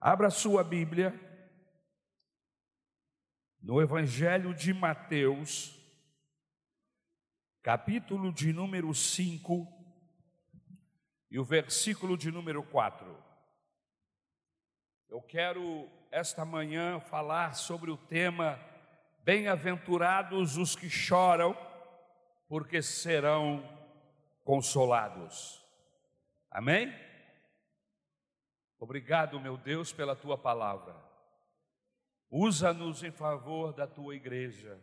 Abra sua Bíblia no Evangelho de Mateus, capítulo de número 5 e o versículo de número 4. Eu quero esta manhã falar sobre o tema Bem-aventurados os que choram, porque serão consolados. Amém? Obrigado, meu Deus, pela tua palavra. Usa-nos em favor da tua igreja.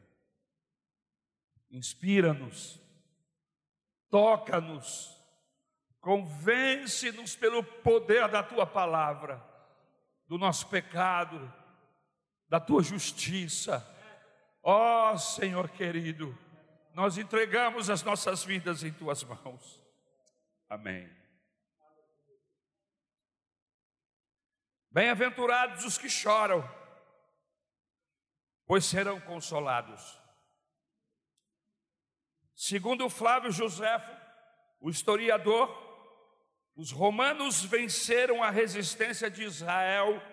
Inspira-nos, toca-nos, convence-nos pelo poder da tua palavra, do nosso pecado, da tua justiça. Ó oh, Senhor querido, nós entregamos as nossas vidas em tuas mãos. Amém. Bem-aventurados os que choram, pois serão consolados. Segundo Flávio Josefo, o historiador, os romanos venceram a resistência de Israel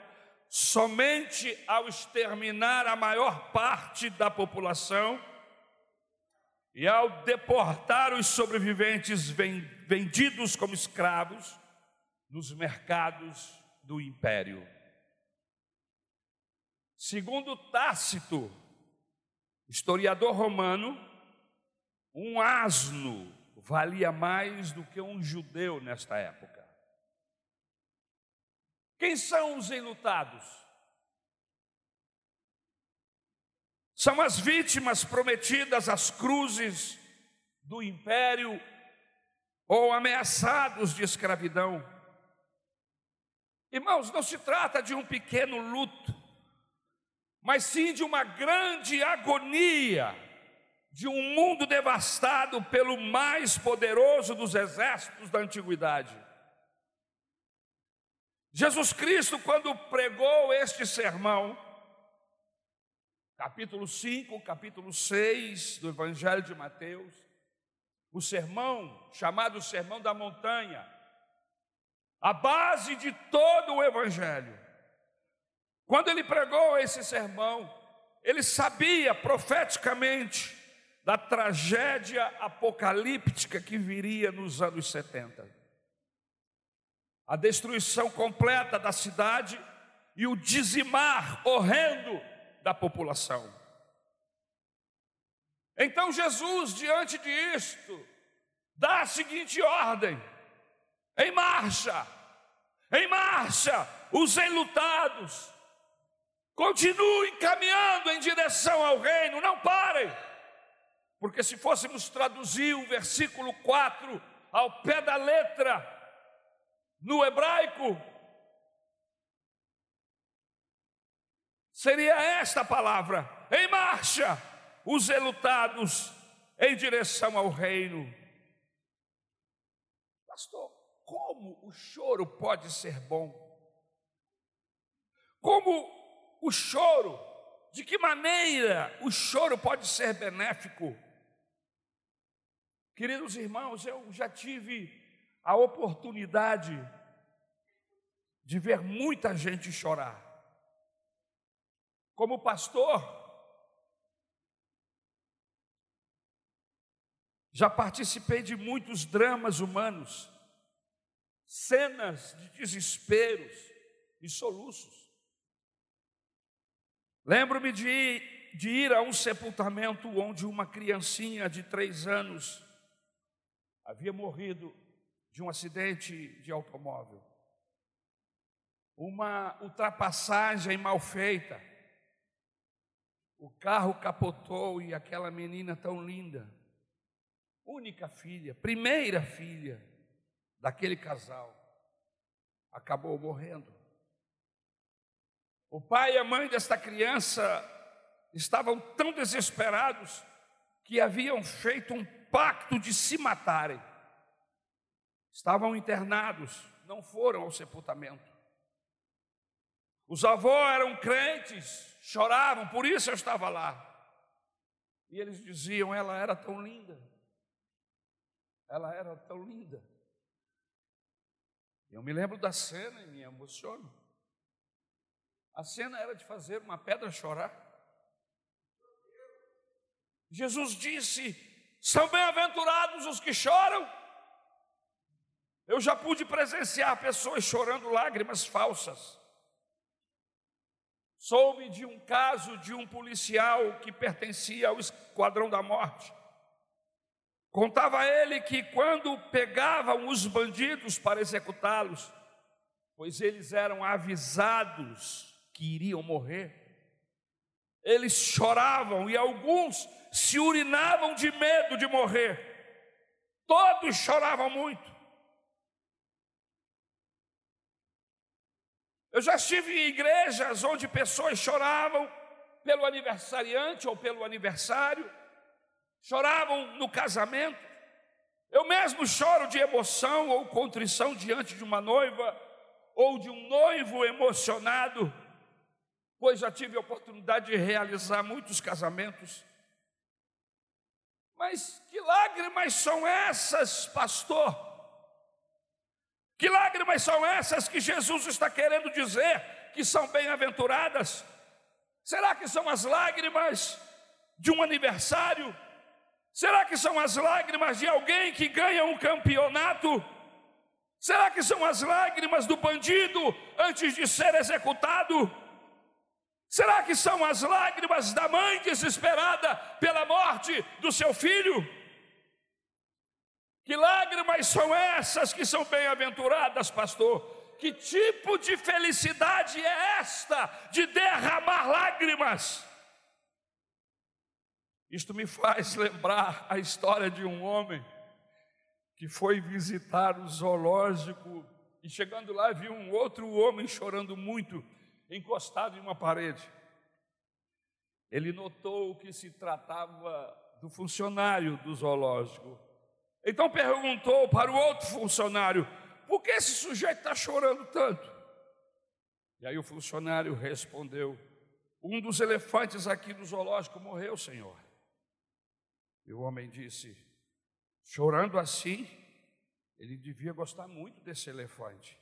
somente ao exterminar a maior parte da população e ao deportar os sobreviventes vendidos como escravos nos mercados do império. Segundo Tácito, historiador romano, um asno valia mais do que um judeu nesta época. Quem são os enlutados? São as vítimas prometidas às cruzes do império ou ameaçados de escravidão. Irmãos, não se trata de um pequeno luto, mas sim de uma grande agonia, de um mundo devastado pelo mais poderoso dos exércitos da antiguidade. Jesus Cristo, quando pregou este sermão, capítulo 5, capítulo 6 do Evangelho de Mateus, o sermão chamado Sermão da Montanha, a base de todo o Evangelho. Quando ele pregou esse sermão, ele sabia profeticamente da tragédia apocalíptica que viria nos anos 70. A destruição completa da cidade e o dizimar horrendo da população. Então Jesus, diante disto, dá a seguinte ordem: em marcha, em marcha, os enlutados, continuem caminhando em direção ao reino, não parem, porque se fôssemos traduzir o versículo 4 ao pé da letra, no hebraico, seria esta palavra: em marcha, os enlutados em direção ao reino. Pastor, como o choro pode ser bom? Como o choro, de que maneira o choro pode ser benéfico? Queridos irmãos, eu já tive a oportunidade de ver muita gente chorar. Como pastor, já participei de muitos dramas humanos cenas de desesperos e soluços. Lembro-me de, de ir a um sepultamento onde uma criancinha de três anos havia morrido de um acidente de automóvel. Uma ultrapassagem mal feita. O carro capotou e aquela menina tão linda, única filha, primeira filha, daquele casal acabou morrendo. O pai e a mãe desta criança estavam tão desesperados que haviam feito um pacto de se matarem. Estavam internados, não foram ao sepultamento. Os avós eram crentes, choravam, por isso eu estava lá. E eles diziam: ela era tão linda, ela era tão linda. Eu me lembro da cena e me emociono. A cena era de fazer uma pedra chorar. Jesus disse: São bem-aventurados os que choram. Eu já pude presenciar pessoas chorando lágrimas falsas. Soube de um caso de um policial que pertencia ao esquadrão da morte. Contava ele que quando pegavam os bandidos para executá-los, pois eles eram avisados que iriam morrer, eles choravam e alguns se urinavam de medo de morrer. Todos choravam muito. Eu já estive em igrejas onde pessoas choravam pelo aniversariante ou pelo aniversário, choravam no casamento. Eu mesmo choro de emoção ou contrição diante de uma noiva ou de um noivo emocionado, pois já tive a oportunidade de realizar muitos casamentos. Mas que lágrimas são essas, pastor? Que lágrimas são essas que Jesus está querendo dizer que são bem-aventuradas? Será que são as lágrimas de um aniversário? Será que são as lágrimas de alguém que ganha um campeonato? Será que são as lágrimas do bandido antes de ser executado? Será que são as lágrimas da mãe desesperada pela morte do seu filho? Que lágrimas são essas que são bem-aventuradas, pastor? Que tipo de felicidade é esta de derramar lágrimas? Isto me faz lembrar a história de um homem que foi visitar o zoológico e chegando lá viu um outro homem chorando muito encostado em uma parede. Ele notou que se tratava do funcionário do zoológico. Então perguntou para o outro funcionário: por que esse sujeito está chorando tanto? E aí o funcionário respondeu: um dos elefantes aqui do zoológico morreu, senhor. E o homem disse: chorando assim, ele devia gostar muito desse elefante.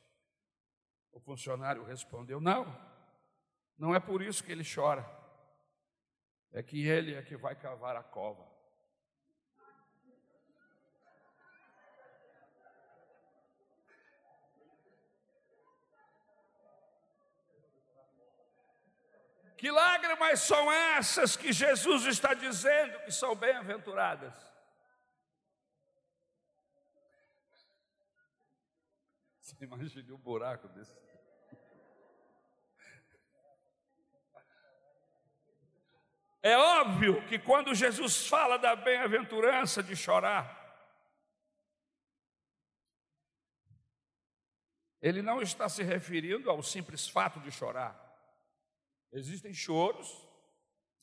O funcionário respondeu: não, não é por isso que ele chora, é que ele é que vai cavar a cova. Que lágrimas são essas que Jesus está dizendo que são bem-aventuradas? Você imagina um buraco desse. É óbvio que quando Jesus fala da bem-aventurança de chorar, ele não está se referindo ao simples fato de chorar. Existem choros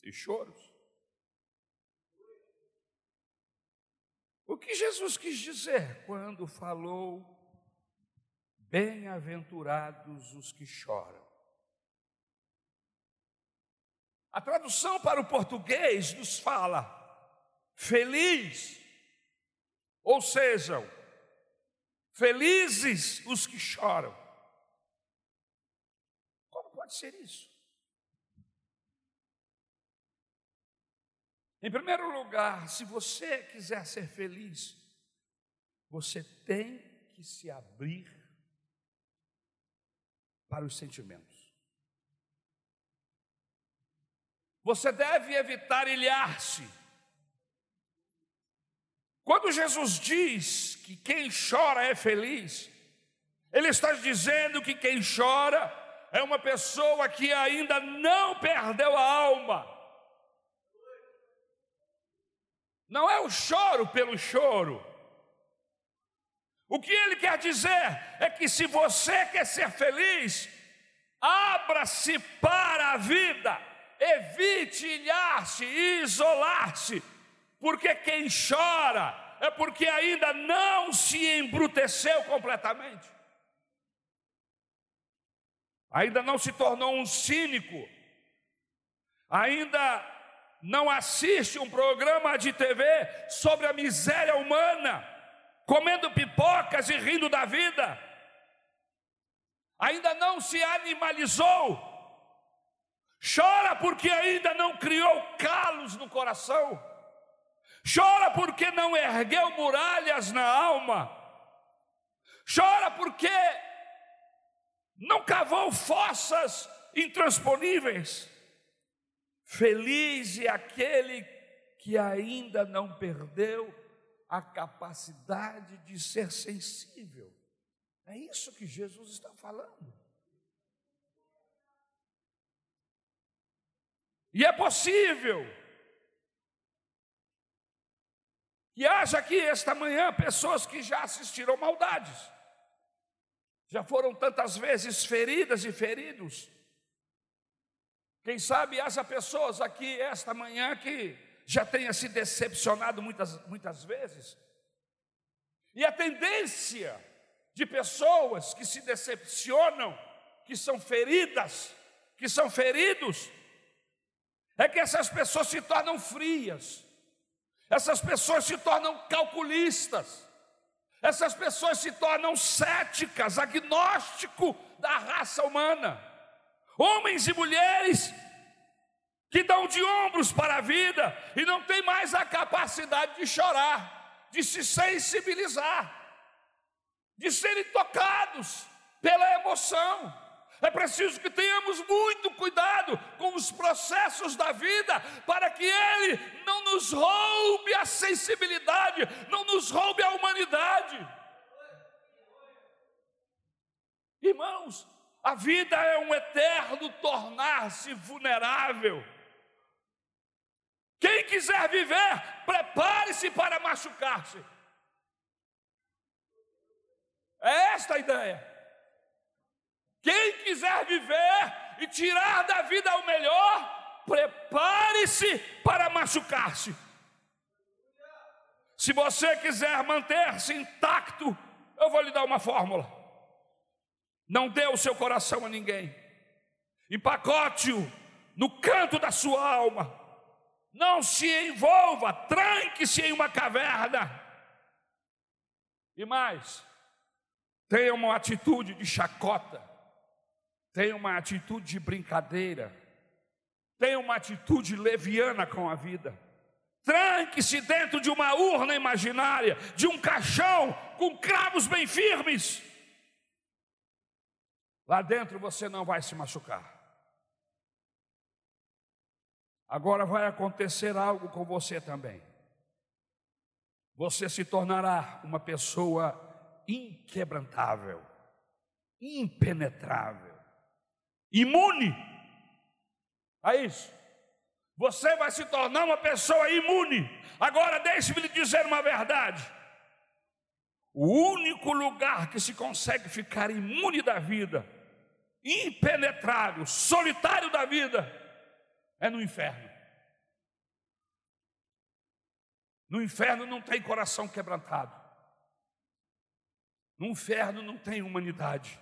e choros. O que Jesus quis dizer quando falou: Bem-aventurados os que choram? A tradução para o português nos fala feliz, ou sejam, felizes os que choram. Como pode ser isso? Em primeiro lugar, se você quiser ser feliz, você tem que se abrir para os sentimentos. Você deve evitar ilhar-se. Quando Jesus diz que quem chora é feliz, Ele está dizendo que quem chora é uma pessoa que ainda não perdeu a alma. Não é o choro pelo choro. O que ele quer dizer é que se você quer ser feliz, abra-se para a vida evite ilhar-se, isolar-se, porque quem chora é porque ainda não se embruteceu completamente, ainda não se tornou um cínico, ainda não assiste um programa de TV sobre a miséria humana, comendo pipocas e rindo da vida, ainda não se animalizou. Chora porque ainda não criou calos no coração, chora porque não ergueu muralhas na alma, chora porque não cavou fossas intransponíveis. Feliz é aquele que ainda não perdeu a capacidade de ser sensível. É isso que Jesus está falando. E é possível que haja aqui esta manhã pessoas que já assistiram maldades, já foram tantas vezes feridas e feridos. Quem sabe haja pessoas aqui esta manhã que já tenha se decepcionado muitas, muitas vezes. E a tendência de pessoas que se decepcionam, que são feridas, que são feridos, é que essas pessoas se tornam frias, essas pessoas se tornam calculistas, essas pessoas se tornam céticas, agnóstico da raça humana. Homens e mulheres que dão de ombros para a vida e não têm mais a capacidade de chorar, de se sensibilizar, de serem tocados pela emoção. É preciso que tenhamos muito cuidado com os processos da vida, para que Ele não nos roube a sensibilidade, não nos roube a humanidade. Irmãos, a vida é um eterno tornar-se vulnerável. Quem quiser viver, prepare-se para machucar-se. É esta a ideia. Quem quiser viver e tirar da vida o melhor, prepare-se para machucar-se. Se você quiser manter-se intacto, eu vou lhe dar uma fórmula. Não dê o seu coração a ninguém. Empacote-o no canto da sua alma. Não se envolva, tranque-se em uma caverna. E mais, tenha uma atitude de chacota tenha uma atitude de brincadeira, tenha uma atitude leviana com a vida. Tranque-se dentro de uma urna imaginária, de um caixão com cravos bem firmes. Lá dentro você não vai se machucar. Agora vai acontecer algo com você também. Você se tornará uma pessoa inquebrantável, impenetrável imune a isso. Você vai se tornar uma pessoa imune. Agora, deixe-me lhe dizer uma verdade. O único lugar que se consegue ficar imune da vida, impenetrável, solitário da vida, é no inferno. No inferno não tem coração quebrantado. No inferno não tem humanidade.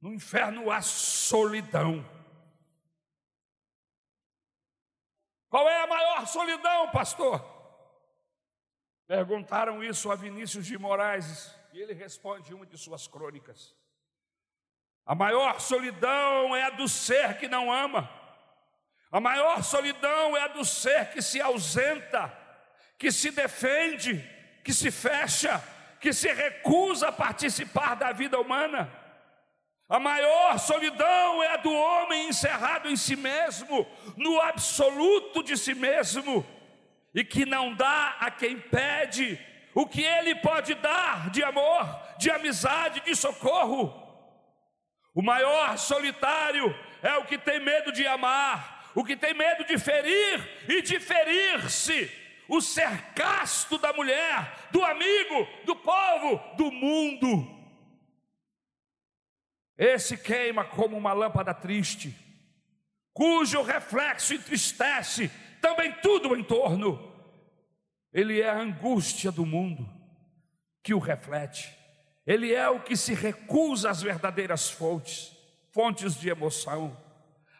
No inferno há solidão. Qual é a maior solidão, pastor? Perguntaram isso a Vinícius de Moraes e ele responde uma de suas crônicas. A maior solidão é a do ser que não ama. A maior solidão é a do ser que se ausenta, que se defende, que se fecha, que se recusa a participar da vida humana. A maior solidão é a do homem encerrado em si mesmo, no absoluto de si mesmo, e que não dá a quem pede o que ele pode dar de amor, de amizade, de socorro. O maior solitário é o que tem medo de amar, o que tem medo de ferir e de ferir-se. O ser casto da mulher, do amigo, do povo, do mundo esse queima como uma lâmpada triste, cujo reflexo entristece também tudo em torno. Ele é a angústia do mundo que o reflete. Ele é o que se recusa às verdadeiras fontes, fontes de emoção,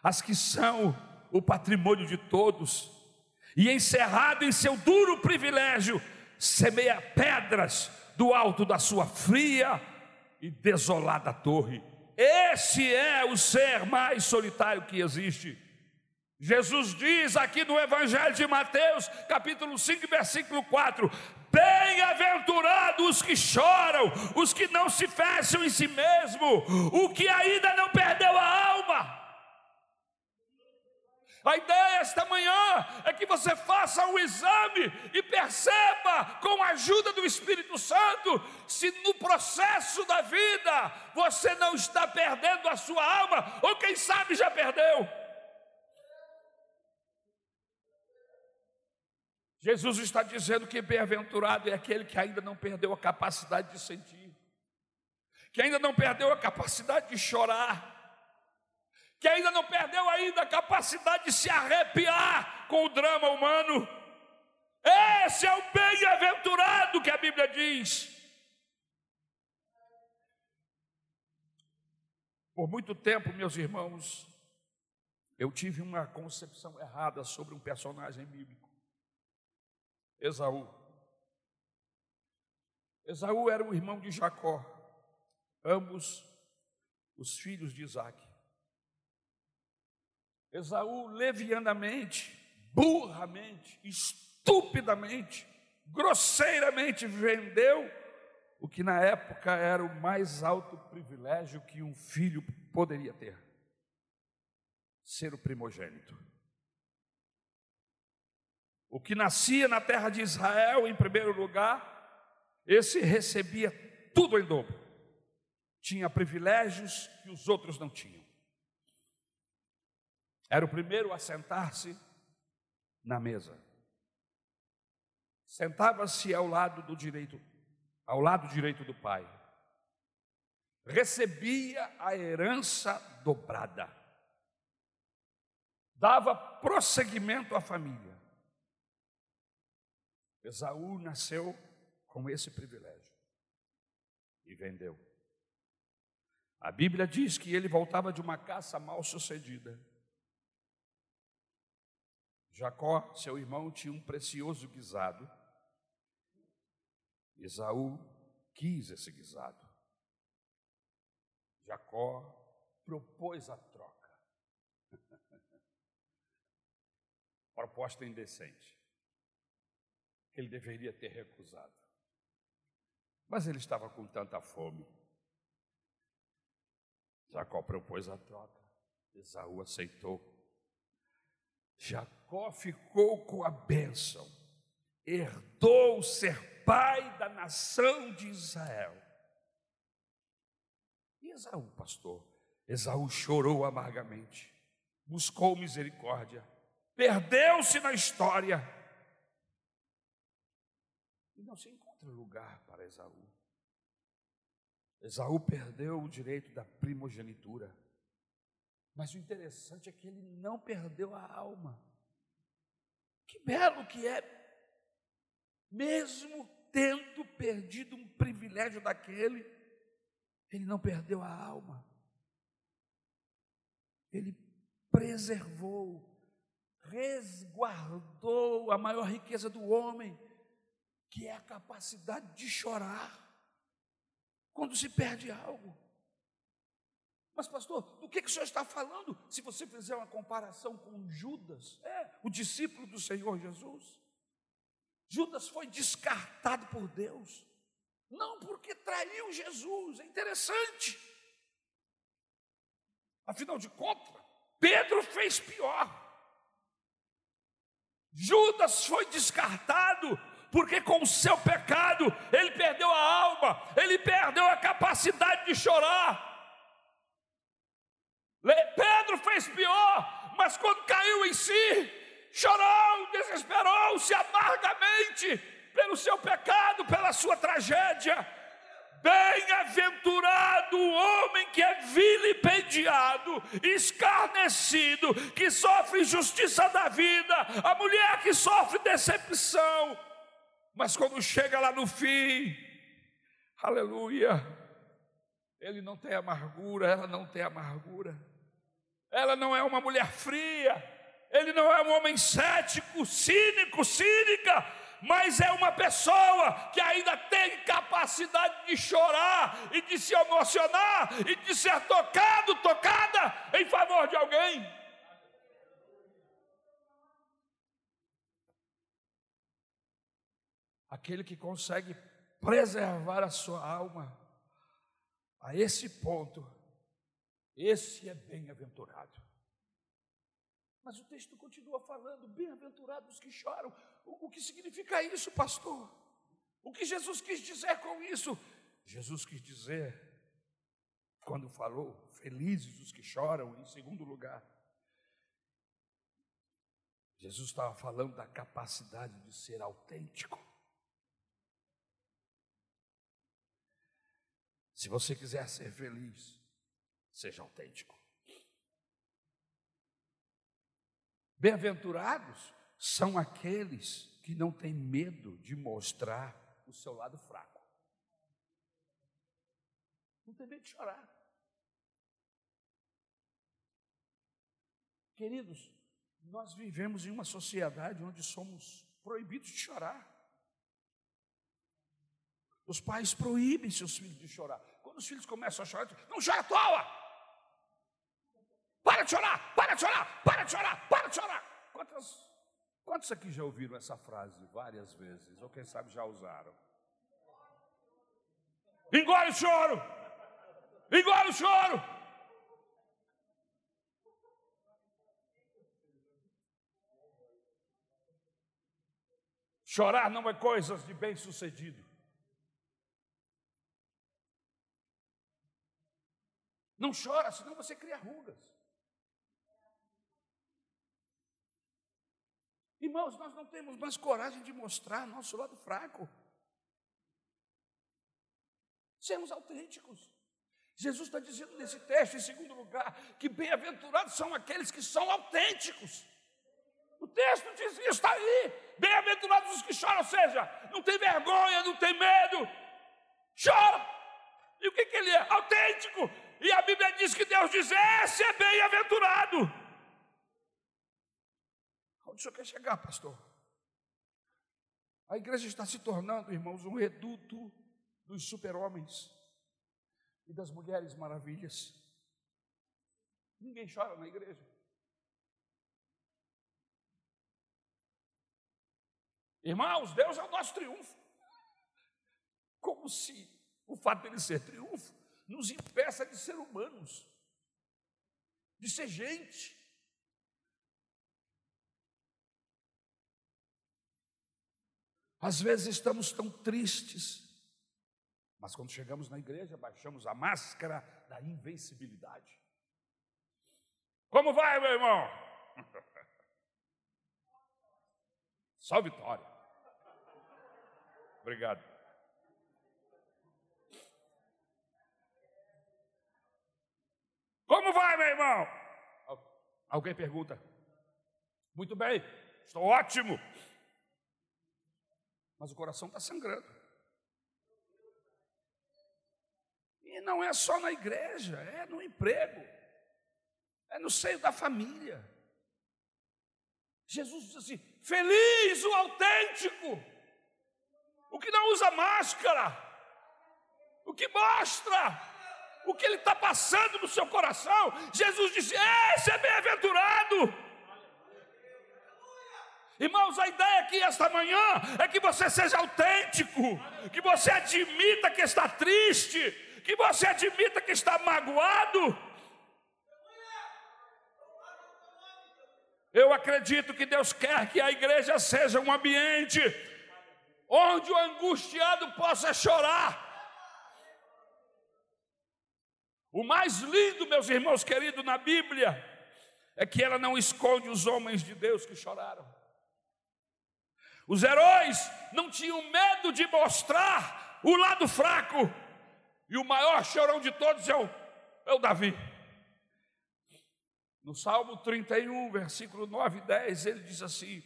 as que são o patrimônio de todos. E encerrado em seu duro privilégio, semeia pedras do alto da sua fria e desolada torre Esse é o ser mais solitário que existe. Jesus diz aqui no Evangelho de Mateus, capítulo 5, versículo 4: Bem-aventurados os que choram, os que não se fecham em si mesmo, o que ainda não perdeu a alma. A ideia esta manhã é que você faça um exame e perceba, com a ajuda do Espírito Santo, se no processo da vida você não está perdendo a sua alma, ou quem sabe já perdeu. Jesus está dizendo que bem-aventurado é aquele que ainda não perdeu a capacidade de sentir, que ainda não perdeu a capacidade de chorar, que ainda não perdeu ainda a capacidade de se arrepiar com o drama humano. Esse é o bem-aventurado que a Bíblia diz. Por muito tempo, meus irmãos, eu tive uma concepção errada sobre um personagem bíblico, Esaú. Esaú era o irmão de Jacó, ambos os filhos de Isaac. Esaú levianamente, burramente, estupidamente, grosseiramente vendeu o que na época era o mais alto privilégio que um filho poderia ter: ser o primogênito. O que nascia na terra de Israel, em primeiro lugar, esse recebia tudo em dobro, tinha privilégios que os outros não tinham. Era o primeiro a sentar-se na mesa. Sentava-se ao lado do direito, ao lado direito do pai. Recebia a herança dobrada. Dava prosseguimento à família. Esaú nasceu com esse privilégio e vendeu. A Bíblia diz que ele voltava de uma caça mal sucedida Jacó, seu irmão, tinha um precioso guisado. Esaú quis esse guisado. Jacó propôs a troca. Proposta indecente. Ele deveria ter recusado. Mas ele estava com tanta fome. Jacó propôs a troca. Esaú aceitou. Jacó ficou com a bênção, herdou ser pai da nação de Israel. E Esaú, pastor? Esaú chorou amargamente, buscou misericórdia, perdeu-se na história. E não se encontra lugar para Esaú. Esaú perdeu o direito da primogenitura. Mas o interessante é que ele não perdeu a alma. Que belo que é, mesmo tendo perdido um privilégio daquele, ele não perdeu a alma. Ele preservou, resguardou a maior riqueza do homem, que é a capacidade de chorar quando se perde algo. Mas, pastor, do que, que o senhor está falando? Se você fizer uma comparação com Judas, é, o discípulo do Senhor Jesus. Judas foi descartado por Deus, não porque traiu Jesus, é interessante. Afinal de contas, Pedro fez pior. Judas foi descartado porque com o seu pecado ele perdeu a alma, ele perdeu a capacidade de chorar. Pedro fez pior, mas quando caiu em si, chorou, desesperou-se amargamente pelo seu pecado, pela sua tragédia. Bem-aventurado o homem que é vilipendiado, escarnecido, que sofre injustiça da vida, a mulher que sofre decepção, mas quando chega lá no fim, aleluia, ele não tem amargura, ela não tem amargura ela não é uma mulher fria, ele não é um homem cético, cínico, cínica, mas é uma pessoa que ainda tem capacidade de chorar e de se emocionar e de ser tocado, tocada em favor de alguém. Aquele que consegue preservar a sua alma a esse ponto, esse é bem-aventurado. Mas o texto continua falando: bem-aventurados que choram. O, o que significa isso, pastor? O que Jesus quis dizer com isso? Jesus quis dizer, quando falou, felizes os que choram, em segundo lugar, Jesus estava falando da capacidade de ser autêntico. Se você quiser ser feliz, seja autêntico. Bem-aventurados são aqueles que não têm medo de mostrar o seu lado fraco. Não tem medo de chorar. Queridos, nós vivemos em uma sociedade onde somos proibidos de chorar. Os pais proíbem seus filhos de chorar. Quando os filhos começam a chorar, não chora à toa! Para de chorar, para de chorar, para de chorar, para de chorar. Quantos, quantos aqui já ouviram essa frase várias vezes? Ou quem sabe já usaram? Engole o choro, engole o choro. Chorar não é coisa de bem Não chora, senão você cria rugas. Irmãos, nós não temos mais coragem de mostrar nosso lado fraco. Sermos autênticos. Jesus está dizendo nesse texto, em segundo lugar, que bem-aventurados são aqueles que são autênticos. O texto diz isso, está aí. Bem-aventurados os que choram, ou seja, não tem vergonha, não tem medo, chora. E o que, que ele é? Autêntico. E a Bíblia diz que Deus diz: esse é bem-aventurado. Onde o senhor quer chegar, pastor? A igreja está se tornando, irmãos, um reduto dos super-homens e das mulheres maravilhas. Ninguém chora na igreja. Irmãos, Deus é o nosso triunfo. Como se o fato dele ser triunfo nos impeça de ser humanos, de ser gente. Às vezes estamos tão tristes, mas quando chegamos na igreja, baixamos a máscara da invencibilidade. Como vai, meu irmão? Só vitória. Obrigado. Como vai, meu irmão? Alguém pergunta. Muito bem, estou ótimo mas o coração está sangrando. E não é só na igreja, é no emprego, é no seio da família. Jesus diz assim: feliz o autêntico, o que não usa máscara, o que mostra o que ele está passando no seu coração. Jesus disse: esse é bem-aventurado. Irmãos, a ideia aqui esta manhã é que você seja autêntico, que você admita que está triste, que você admita que está magoado. Eu acredito que Deus quer que a igreja seja um ambiente onde o angustiado possa chorar. O mais lindo, meus irmãos queridos, na Bíblia, é que ela não esconde os homens de Deus que choraram. Os heróis não tinham medo de mostrar o lado fraco. E o maior chorão de todos é o, é o Davi. No Salmo 31, versículo 9 e 10, ele diz assim: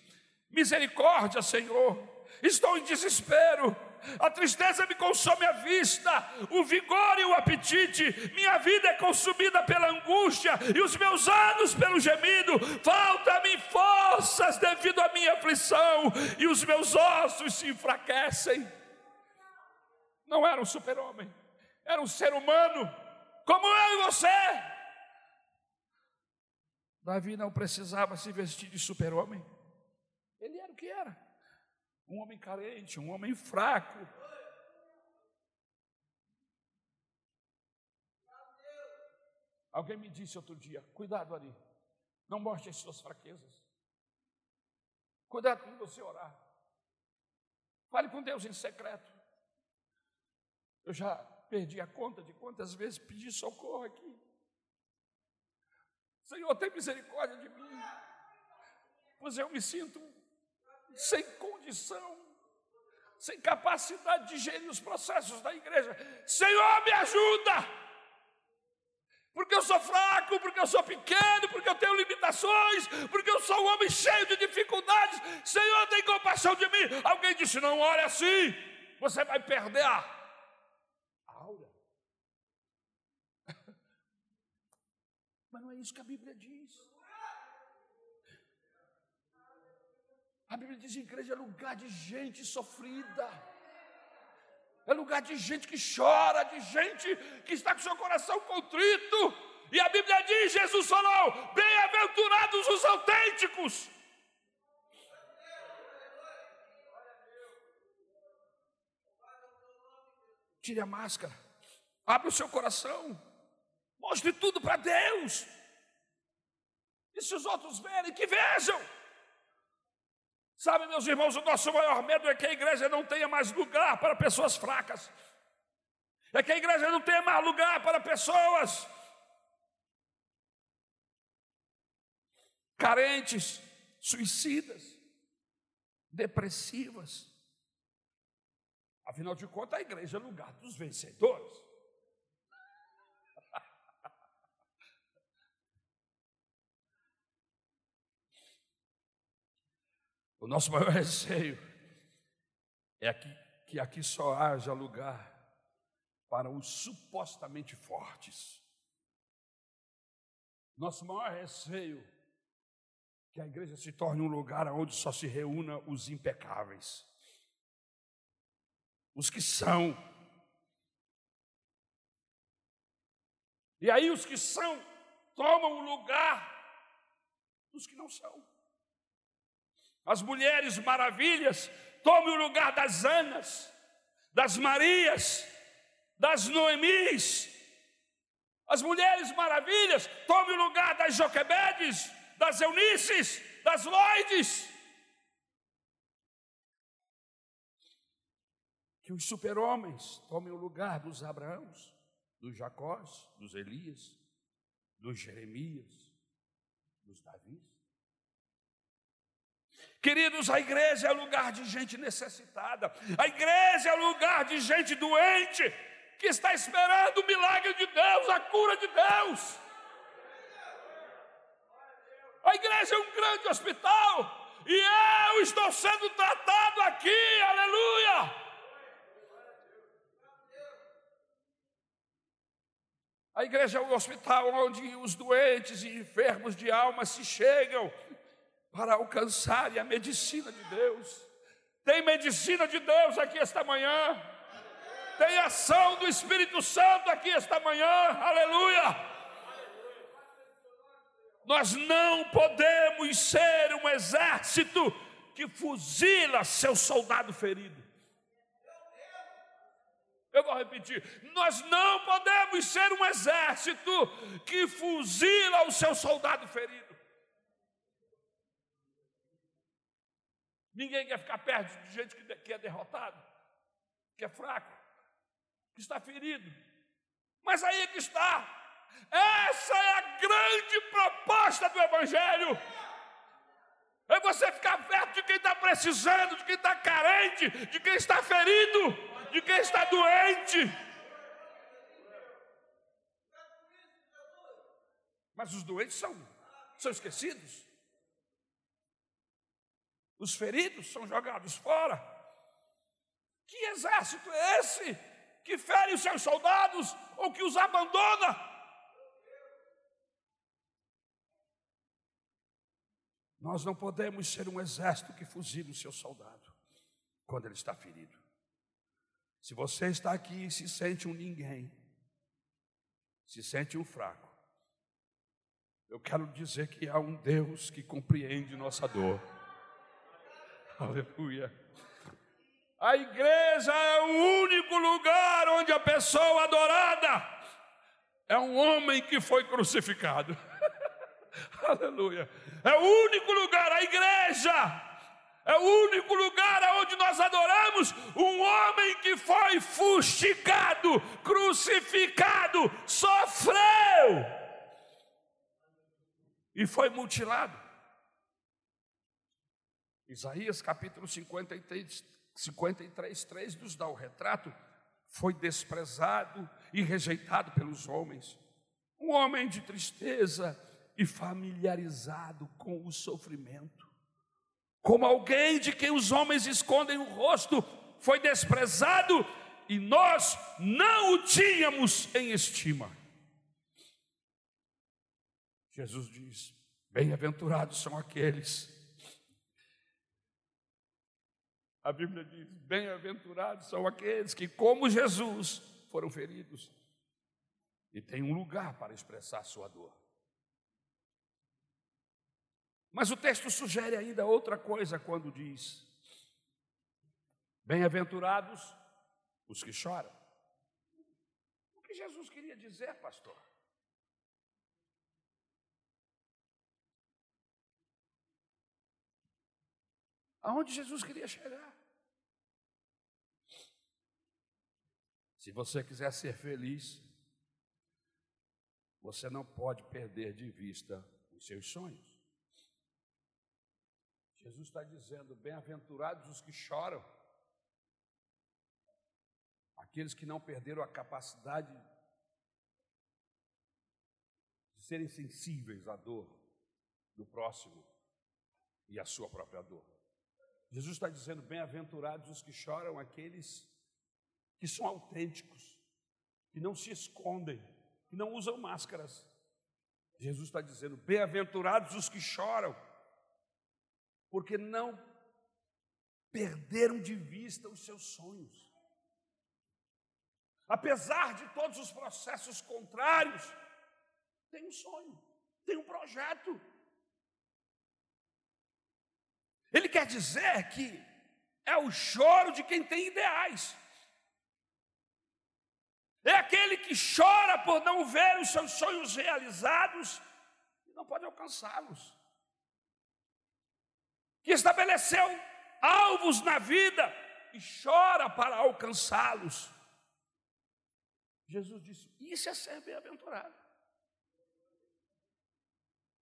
Misericórdia, Senhor, estou em desespero. A tristeza me consome a vista, o vigor e o apetite. Minha vida é consumida pela angústia e os meus anos pelo gemido. Falta-me forças devido à minha aflição e os meus ossos se enfraquecem. Não era um super-homem, era um ser humano, como eu e você. Davi não precisava se vestir de super-homem, ele era o que era um homem carente, um homem fraco. Alguém me disse outro dia: cuidado ali, não mostre as suas fraquezas. Cuidado quando você orar. Fale com Deus em secreto. Eu já perdi a conta de quantas vezes pedi socorro aqui. Senhor, tem misericórdia de mim, pois eu me sinto sem condição, sem capacidade de gerir os processos da igreja. Senhor, me ajuda! Porque eu sou fraco, porque eu sou pequeno, porque eu tenho limitações, porque eu sou um homem cheio de dificuldades. Senhor, tem compaixão de mim. Alguém disse: Não olhe assim, você vai perder a aura. Mas não é isso que a Bíblia diz. A Bíblia diz que igreja é lugar de gente sofrida. É lugar de gente que chora, de gente que está com seu coração contrito. E a Bíblia diz, Jesus falou: bem-aventurados os autênticos. Tire a máscara, abre o seu coração, mostre tudo para Deus. E se os outros verem, que vejam. Sabe, meus irmãos, o nosso maior medo é que a igreja não tenha mais lugar para pessoas fracas, é que a igreja não tenha mais lugar para pessoas carentes, suicidas, depressivas. Afinal de contas, a igreja é lugar dos vencedores. O nosso maior receio é aqui, que aqui só haja lugar para os supostamente fortes. Nosso maior receio é que a igreja se torne um lugar onde só se reúna os impecáveis, os que são. E aí os que são tomam o lugar dos que não são as mulheres maravilhas, tome o lugar das Anas, das Marias, das Noemis. As mulheres maravilhas, tome o lugar das Joquebedes, das Eunices, das Loides. Que os super-homens tomem o lugar dos Abraãos, dos Jacós, dos Elias, dos Jeremias, dos Davis. Queridos, a igreja é lugar de gente necessitada, a igreja é lugar de gente doente, que está esperando o milagre de Deus, a cura de Deus. A igreja é um grande hospital, e eu estou sendo tratado aqui, aleluia. A igreja é um hospital onde os doentes e enfermos de alma se chegam para alcançarem a medicina de Deus. Tem medicina de Deus aqui esta manhã. Tem ação do Espírito Santo aqui esta manhã. Aleluia. Nós não podemos ser um exército que fuzila seu soldado ferido. Eu vou repetir: nós não podemos ser um exército que fuzila o seu soldado ferido. Ninguém quer ficar perto de gente que é derrotado, que é fraco, que está ferido. Mas aí que está. Essa é a grande proposta do Evangelho. É você ficar perto de quem está precisando, de quem está carente, de quem está ferido, de quem está doente. Mas os doentes são, são esquecidos. Os feridos são jogados fora. Que exército é esse que fere os seus soldados ou que os abandona? Nós não podemos ser um exército que fuzila o seu soldado quando ele está ferido. Se você está aqui e se sente um ninguém, se sente um fraco, eu quero dizer que há um Deus que compreende nossa dor. Aleluia. A igreja é o único lugar onde a pessoa adorada é um homem que foi crucificado. Aleluia. É o único lugar, a igreja é o único lugar onde nós adoramos um homem que foi fustigado, crucificado, sofreu e foi mutilado. Isaías capítulo 53, 53 3 nos dá o retrato. Foi desprezado e rejeitado pelos homens, um homem de tristeza e familiarizado com o sofrimento como alguém de quem os homens escondem o rosto, foi desprezado e nós não o tínhamos em estima. Jesus diz: Bem-aventurados são aqueles. A Bíblia diz: Bem-aventurados são aqueles que, como Jesus, foram feridos e têm um lugar para expressar sua dor. Mas o texto sugere ainda outra coisa quando diz: Bem-aventurados os que choram. O que Jesus queria dizer, pastor? Aonde Jesus queria chegar? Se você quiser ser feliz, você não pode perder de vista os seus sonhos. Jesus está dizendo: bem-aventurados os que choram, aqueles que não perderam a capacidade de serem sensíveis à dor do próximo e à sua própria dor. Jesus está dizendo: bem-aventurados os que choram, aqueles que são autênticos, que não se escondem, que não usam máscaras. Jesus está dizendo: bem-aventurados os que choram porque não perderam de vista os seus sonhos. Apesar de todos os processos contrários, tem um sonho, tem um projeto. Ele quer dizer que é o choro de quem tem ideais. É aquele que chora por não ver os seus sonhos realizados e não pode alcançá-los que estabeleceu alvos na vida e chora para alcançá-los. Jesus disse: Isso é ser bem-aventurado.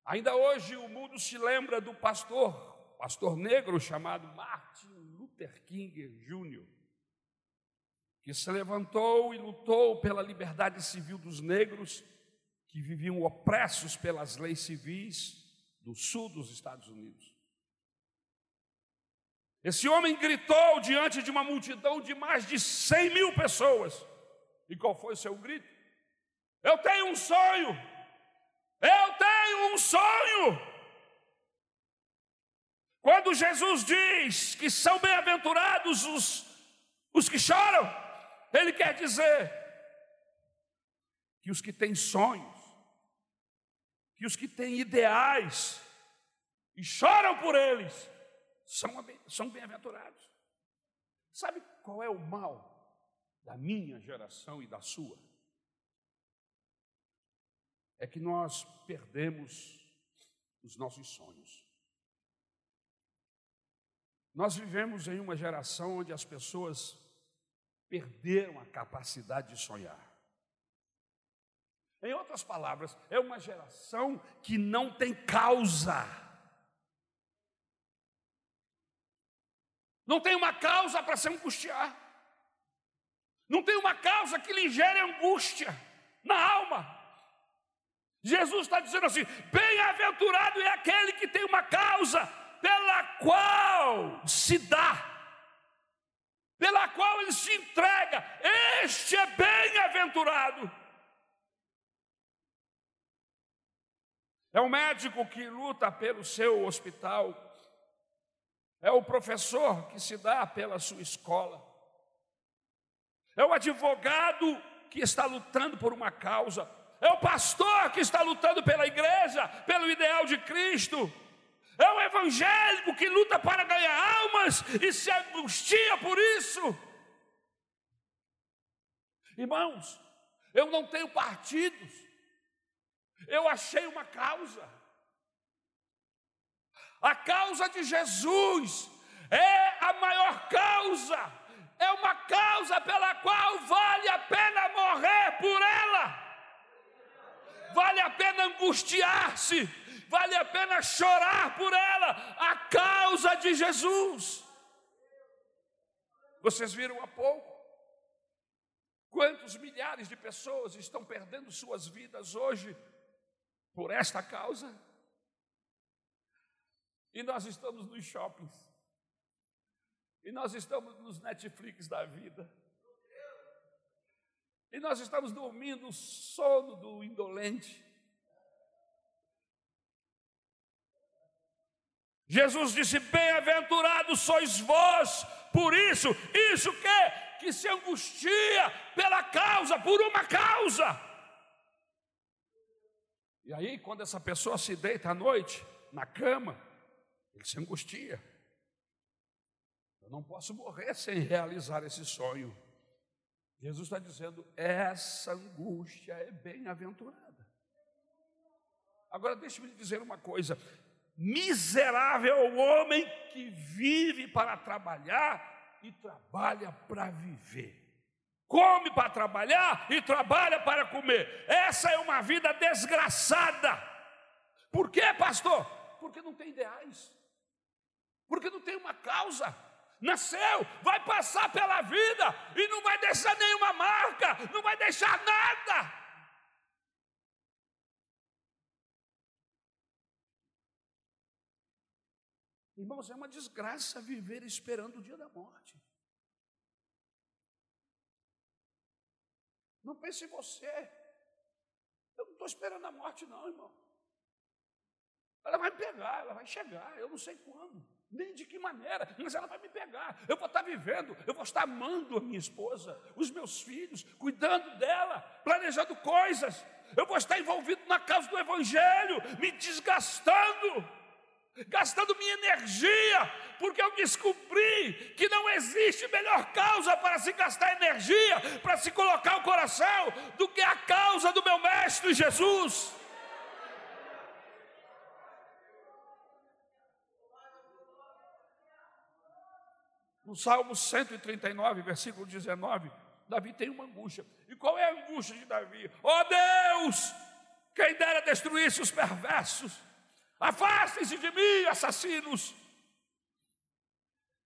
Ainda hoje o mundo se lembra do pastor, pastor negro chamado Martin Luther King Jr., que se levantou e lutou pela liberdade civil dos negros que viviam opressos pelas leis civis do sul dos Estados Unidos. Esse homem gritou diante de uma multidão de mais de 100 mil pessoas. E qual foi o seu grito? Eu tenho um sonho. Eu tenho um sonho. Quando Jesus diz que são bem-aventurados os, os que choram, Ele quer dizer que os que têm sonhos, que os que têm ideais e choram por eles, são, são bem-aventurados. Sabe qual é o mal da minha geração e da sua? É que nós perdemos os nossos sonhos. Nós vivemos em uma geração onde as pessoas perderam a capacidade de sonhar. Em outras palavras, é uma geração que não tem causa. Não tem uma causa para se angustiar. Não tem uma causa que lhe gere angústia na alma. Jesus está dizendo assim: bem-aventurado é aquele que tem uma causa pela qual se dá se entrega, este é bem-aventurado. É o médico que luta pelo seu hospital, é o professor que se dá pela sua escola, é o advogado que está lutando por uma causa, é o pastor que está lutando pela igreja, pelo ideal de Cristo, é o evangélico que luta para ganhar almas e se angustia por isso. Irmãos, eu não tenho partidos, eu achei uma causa. A causa de Jesus é a maior causa, é uma causa pela qual vale a pena morrer por ela, vale a pena angustiar-se, vale a pena chorar por ela, a causa de Jesus. Vocês viram há pouco quantos milhares de pessoas estão perdendo suas vidas hoje por esta causa? E nós estamos nos shoppings, e nós estamos nos Netflix da vida, e nós estamos dormindo o sono do indolente, Jesus disse: Bem-aventurados sois vós, por isso, isso que que se angustia pela causa, por uma causa. E aí, quando essa pessoa se deita à noite na cama, ele se angustia. Eu não posso morrer sem realizar esse sonho. Jesus está dizendo: essa angústia é bem-aventurada. Agora, deixe-me dizer uma coisa: Miserável o homem que vive para trabalhar e trabalha para viver. Come para trabalhar e trabalha para comer. Essa é uma vida desgraçada. Por quê, pastor? Porque não tem ideais. Porque não tem uma causa. Nasceu, vai passar pela vida e não vai deixar nenhuma marca, não vai deixar nada. Irmãos, é uma desgraça viver esperando o dia da morte. Não pense em você. Eu não estou esperando a morte, não, irmão. Ela vai me pegar, ela vai chegar, eu não sei quando, nem de que maneira, mas ela vai me pegar. Eu vou estar vivendo, eu vou estar amando a minha esposa, os meus filhos, cuidando dela, planejando coisas. Eu vou estar envolvido na causa do Evangelho, me desgastando gastando minha energia, porque eu descobri que não existe melhor causa para se gastar energia, para se colocar o coração, do que a causa do meu Mestre Jesus. No Salmo 139, versículo 19, Davi tem uma angústia. E qual é a angústia de Davi? Oh Deus, quem dera destruísse os perversos Afastem-se de mim, assassinos.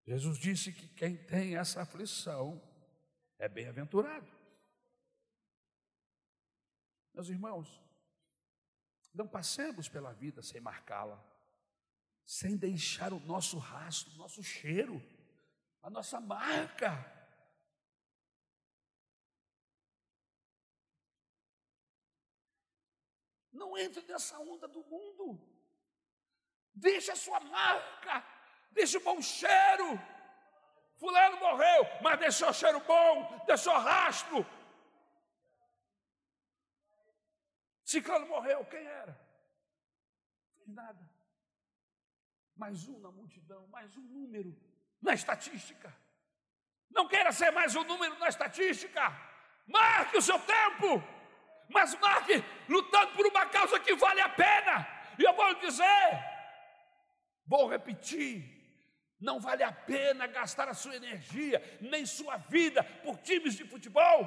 Jesus disse que quem tem essa aflição é bem-aventurado. Meus irmãos, não passemos pela vida sem marcá-la, sem deixar o nosso rastro, o nosso cheiro, a nossa marca. Não entre nessa onda do mundo. Deixa a sua marca, deixa o bom cheiro. Fulano morreu, mas deixou cheiro bom, deixou rastro. Ciclano morreu, quem era? Nada. Mais um na multidão, mais um número na estatística. Não queira ser mais um número na estatística. Marque o seu tempo, mas marque lutando por uma causa que vale a pena. E eu vou lhe dizer: Vou repetir. Não vale a pena gastar a sua energia, nem sua vida por times de futebol.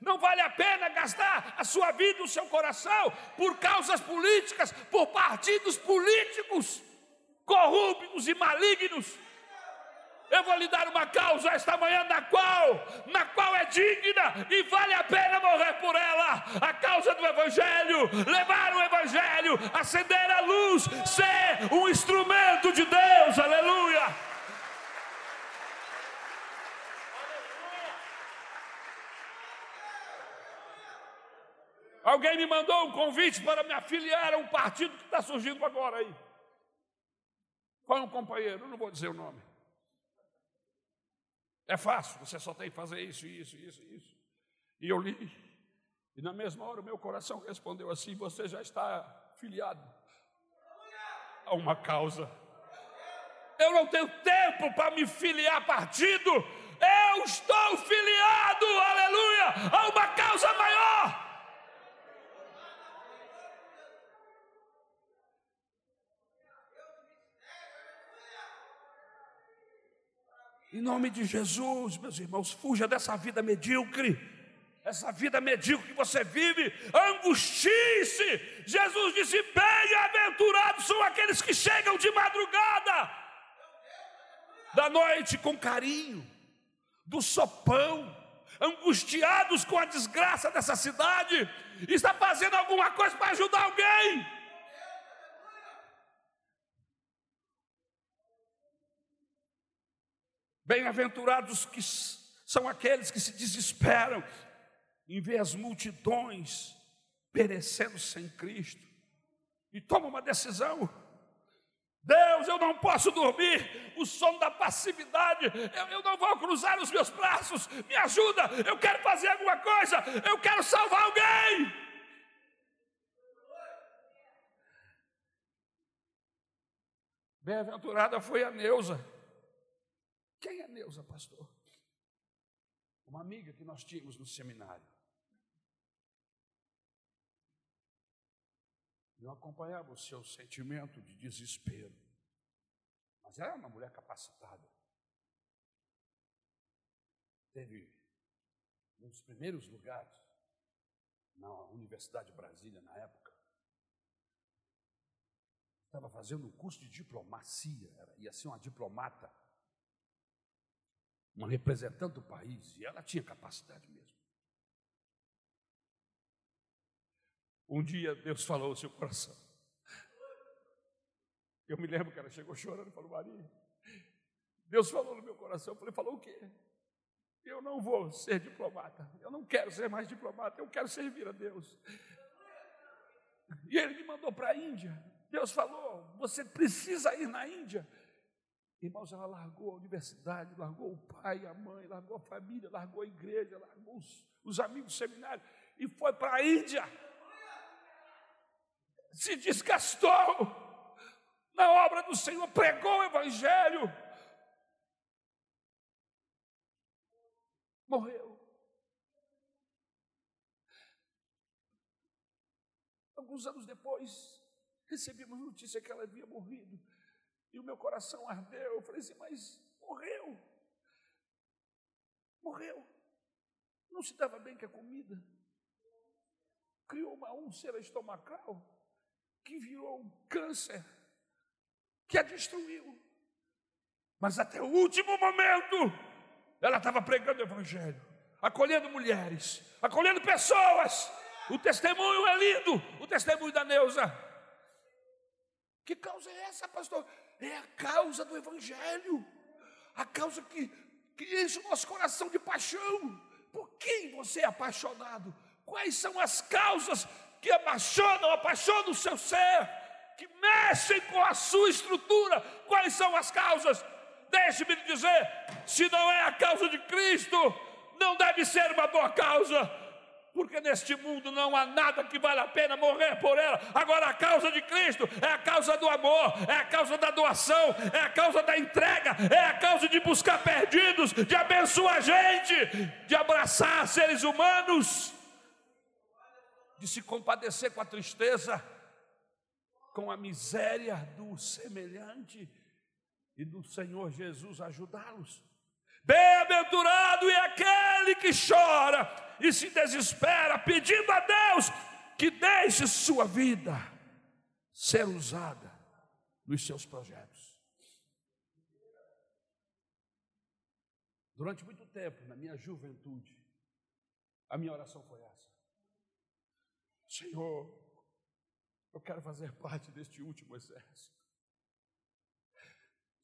Não vale a pena gastar a sua vida, o seu coração por causas políticas, por partidos políticos corruptos e malignos. Eu vou lhe dar uma causa esta manhã na qual, na qual é digna e vale a pena morrer por ela. A causa do evangelho, levar o evangelho, acender a luz, ser um instrumento de Deus. Aleluia. Alguém me mandou um convite para me afiliar a um partido que está surgindo agora aí. Qual é um companheiro? Não vou dizer o nome. É fácil, você só tem que fazer isso, isso, isso, isso. E eu li, e na mesma hora o meu coração respondeu assim: Você já está filiado a uma causa. Eu não tenho tempo para me filiar a partido, eu estou filiado, aleluia, a uma causa maior. Em nome de Jesus, meus irmãos, fuja dessa vida medíocre, essa vida medíocre que você vive, angustie-se. Jesus disse: Bem-aventurados são aqueles que chegam de madrugada, da noite com carinho, do sopão, angustiados com a desgraça dessa cidade, está fazendo alguma coisa para ajudar alguém. Bem-aventurados que são aqueles que se desesperam em ver as multidões perecendo sem Cristo e tomam uma decisão. Deus, eu não posso dormir, o sono da passividade, eu, eu, não vou cruzar os meus braços, me ajuda, eu quero fazer alguma coisa, eu quero salvar alguém. Bem-aventurada foi a Neuza, quem é Neuza, pastor? Uma amiga que nós tínhamos no seminário. Eu acompanhava o seu sentimento de desespero. Mas ela é uma mulher capacitada. Teve um dos primeiros lugares na Universidade de Brasília, na época. Estava fazendo um curso de diplomacia, ia ser uma diplomata uma representante do país, e ela tinha capacidade mesmo. Um dia Deus falou ao seu coração. Eu me lembro que ela chegou chorando e falou, Maria, Deus falou no meu coração, eu falei, falou o quê? Eu não vou ser diplomata, eu não quero ser mais diplomata, eu quero servir a Deus. E ele me mandou para a Índia. Deus falou: você precisa ir na Índia. Irmãos, ela largou a universidade, largou o pai, a mãe, largou a família, largou a igreja, largou os, os amigos do seminário e foi para a Índia. Se desgastou na obra do Senhor, pregou o Evangelho, morreu. Alguns anos depois, recebemos notícia que ela havia morrido. E o meu coração ardeu. Eu falei assim, mas morreu. Morreu. Não se dava bem com a comida. Criou uma úlcera estomacal que virou um câncer que a destruiu. Mas até o último momento, ela estava pregando o Evangelho, acolhendo mulheres, acolhendo pessoas. O testemunho é lindo, o testemunho da Neuza. Que causa é essa, pastor? É a causa do Evangelho, a causa que, que enche o nosso coração de paixão. Por quem você é apaixonado? Quais são as causas que apaixonam, apaixonam o seu ser, que mexem com a sua estrutura? Quais são as causas? Deixe-me dizer: se não é a causa de Cristo, não deve ser uma boa causa porque neste mundo não há nada que vale a pena morrer por ela. Agora, a causa de Cristo é a causa do amor, é a causa da doação, é a causa da entrega, é a causa de buscar perdidos, de abençoar gente, de abraçar seres humanos, de se compadecer com a tristeza, com a miséria do semelhante e do Senhor Jesus ajudá-los. Bem-aventurado é aquele que chora e se desespera, pedindo a Deus que deixe sua vida ser usada nos seus projetos. Durante muito tempo, na minha juventude, a minha oração foi essa: Senhor, eu quero fazer parte deste último exército.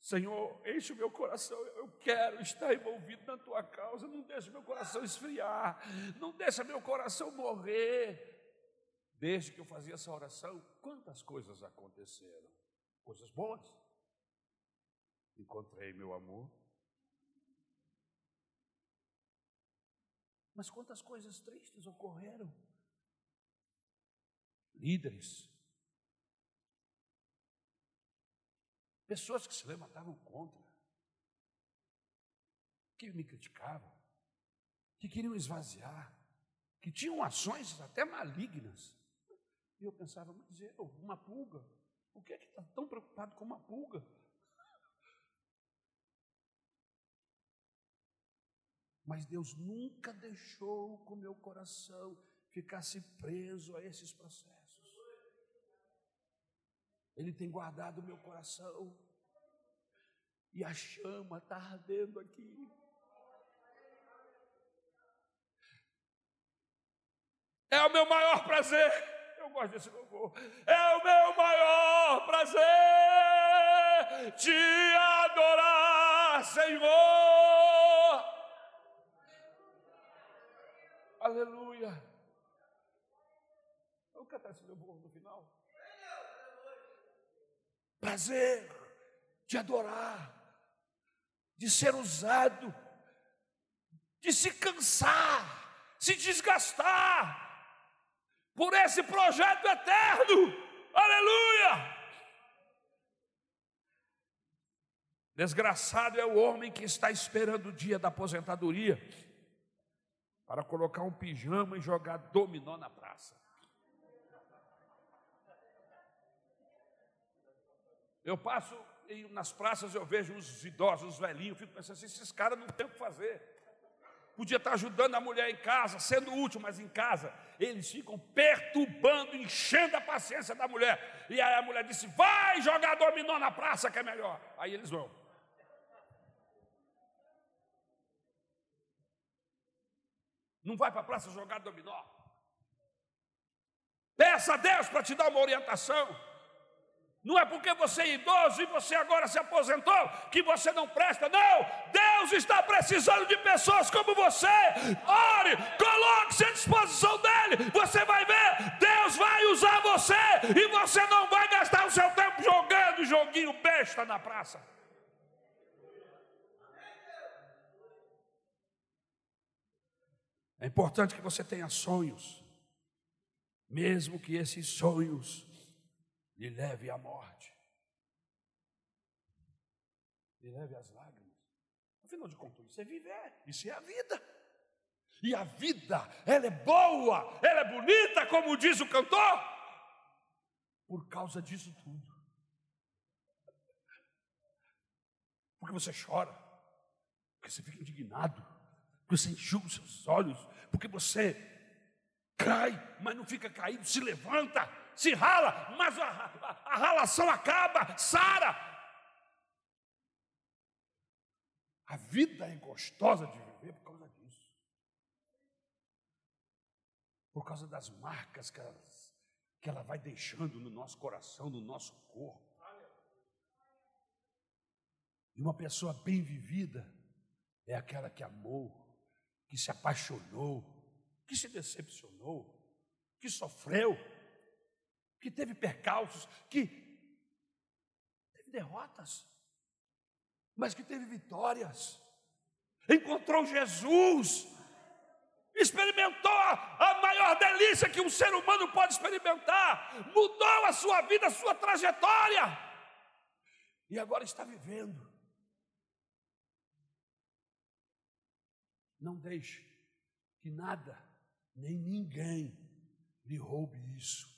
Senhor, enche o meu coração, eu quero estar envolvido na tua causa, não deixe meu coração esfriar, não deixe meu coração morrer. Desde que eu fazia essa oração, quantas coisas aconteceram? Coisas boas. Encontrei meu amor. Mas quantas coisas tristes ocorreram? Líderes, pessoas que se levantavam contra, que me criticavam, que queriam esvaziar, que tinham ações até malignas. E eu pensava, mas eu, uma pulga, por que é está tão preocupado com uma pulga? Mas Deus nunca deixou que o meu coração ficasse preso a esses processos. Ele tem guardado o meu coração. E a chama está ardendo aqui. É o meu maior prazer eu gosto desse louvor. É o meu maior prazer te adorar, Senhor. Aleluia. Vamos cantar esse louvor no final. Prazer de adorar, de ser usado, de se cansar, se desgastar, por esse projeto eterno. Aleluia! Desgraçado é o homem que está esperando o dia da aposentadoria para colocar um pijama e jogar dominó na praça. Eu passo nas praças, eu vejo os idosos, os velhinhos, fico pensando assim, esses caras não têm o que fazer podia estar ajudando a mulher em casa, sendo útil, mas em casa eles ficam perturbando, enchendo a paciência da mulher. E aí a mulher disse: Vai jogar dominó na praça que é melhor. Aí eles vão. Não vai para a praça jogar dominó. Peça a Deus para te dar uma orientação. Não é porque você é idoso e você agora se aposentou que você não presta, não. Deus está precisando de pessoas como você. Ore, coloque-se à disposição dele. Você vai ver, Deus vai usar você e você não vai gastar o seu tempo jogando joguinho besta na praça. É importante que você tenha sonhos, mesmo que esses sonhos lhe leve à morte, lhe leve às lágrimas. Afinal de contas, isso é viver, isso é a vida. E a vida, ela é boa, ela é bonita, como diz o cantor, por causa disso tudo. Porque você chora, porque você fica indignado, porque você enxuga os seus olhos, porque você cai, mas não fica caído, se levanta, se rala, mas a, a, a ralação acaba, sara. A vida é gostosa de viver por causa disso. Por causa das marcas que que ela vai deixando no nosso coração, no nosso corpo. E uma pessoa bem vivida é aquela que amou, que se apaixonou, que se decepcionou, que sofreu, que teve percalços, que teve derrotas, mas que teve vitórias. Encontrou Jesus, experimentou a maior delícia que um ser humano pode experimentar, mudou a sua vida, a sua trajetória, e agora está vivendo. Não deixe que nada, nem ninguém lhe roube isso.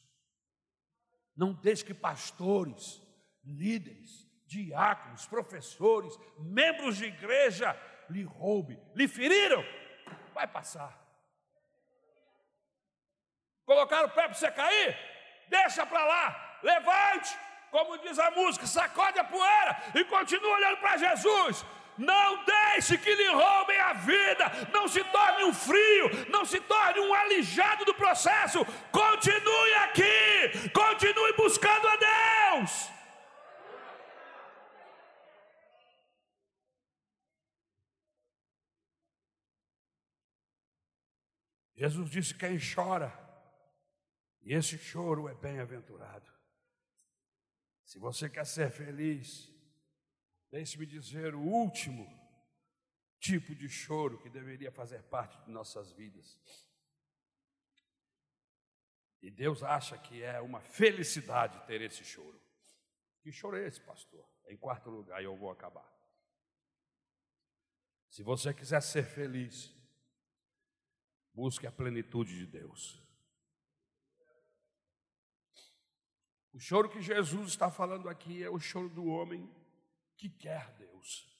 Não deixe que pastores, líderes, diáconos, professores, membros de igreja lhe roube, lhe feriram. Vai passar. Colocaram o pé para você cair? Deixa para lá. Levante, como diz a música, sacode a poeira e continua olhando para Jesus. Não deixe que lhe roubem a vida. Não se torne um frio. Não se torne um alijado do processo. Continue aqui. Continue buscando a Deus. Jesus disse: quem chora E esse choro é bem-aventurado. Se você quer ser feliz, deixe-me dizer o último tipo de choro que deveria fazer parte de nossas vidas. E Deus acha que é uma felicidade ter esse choro. Que choro é esse, pastor? Em quarto lugar, eu vou acabar. Se você quiser ser feliz, busque a plenitude de Deus. O choro que Jesus está falando aqui é o choro do homem que quer Deus.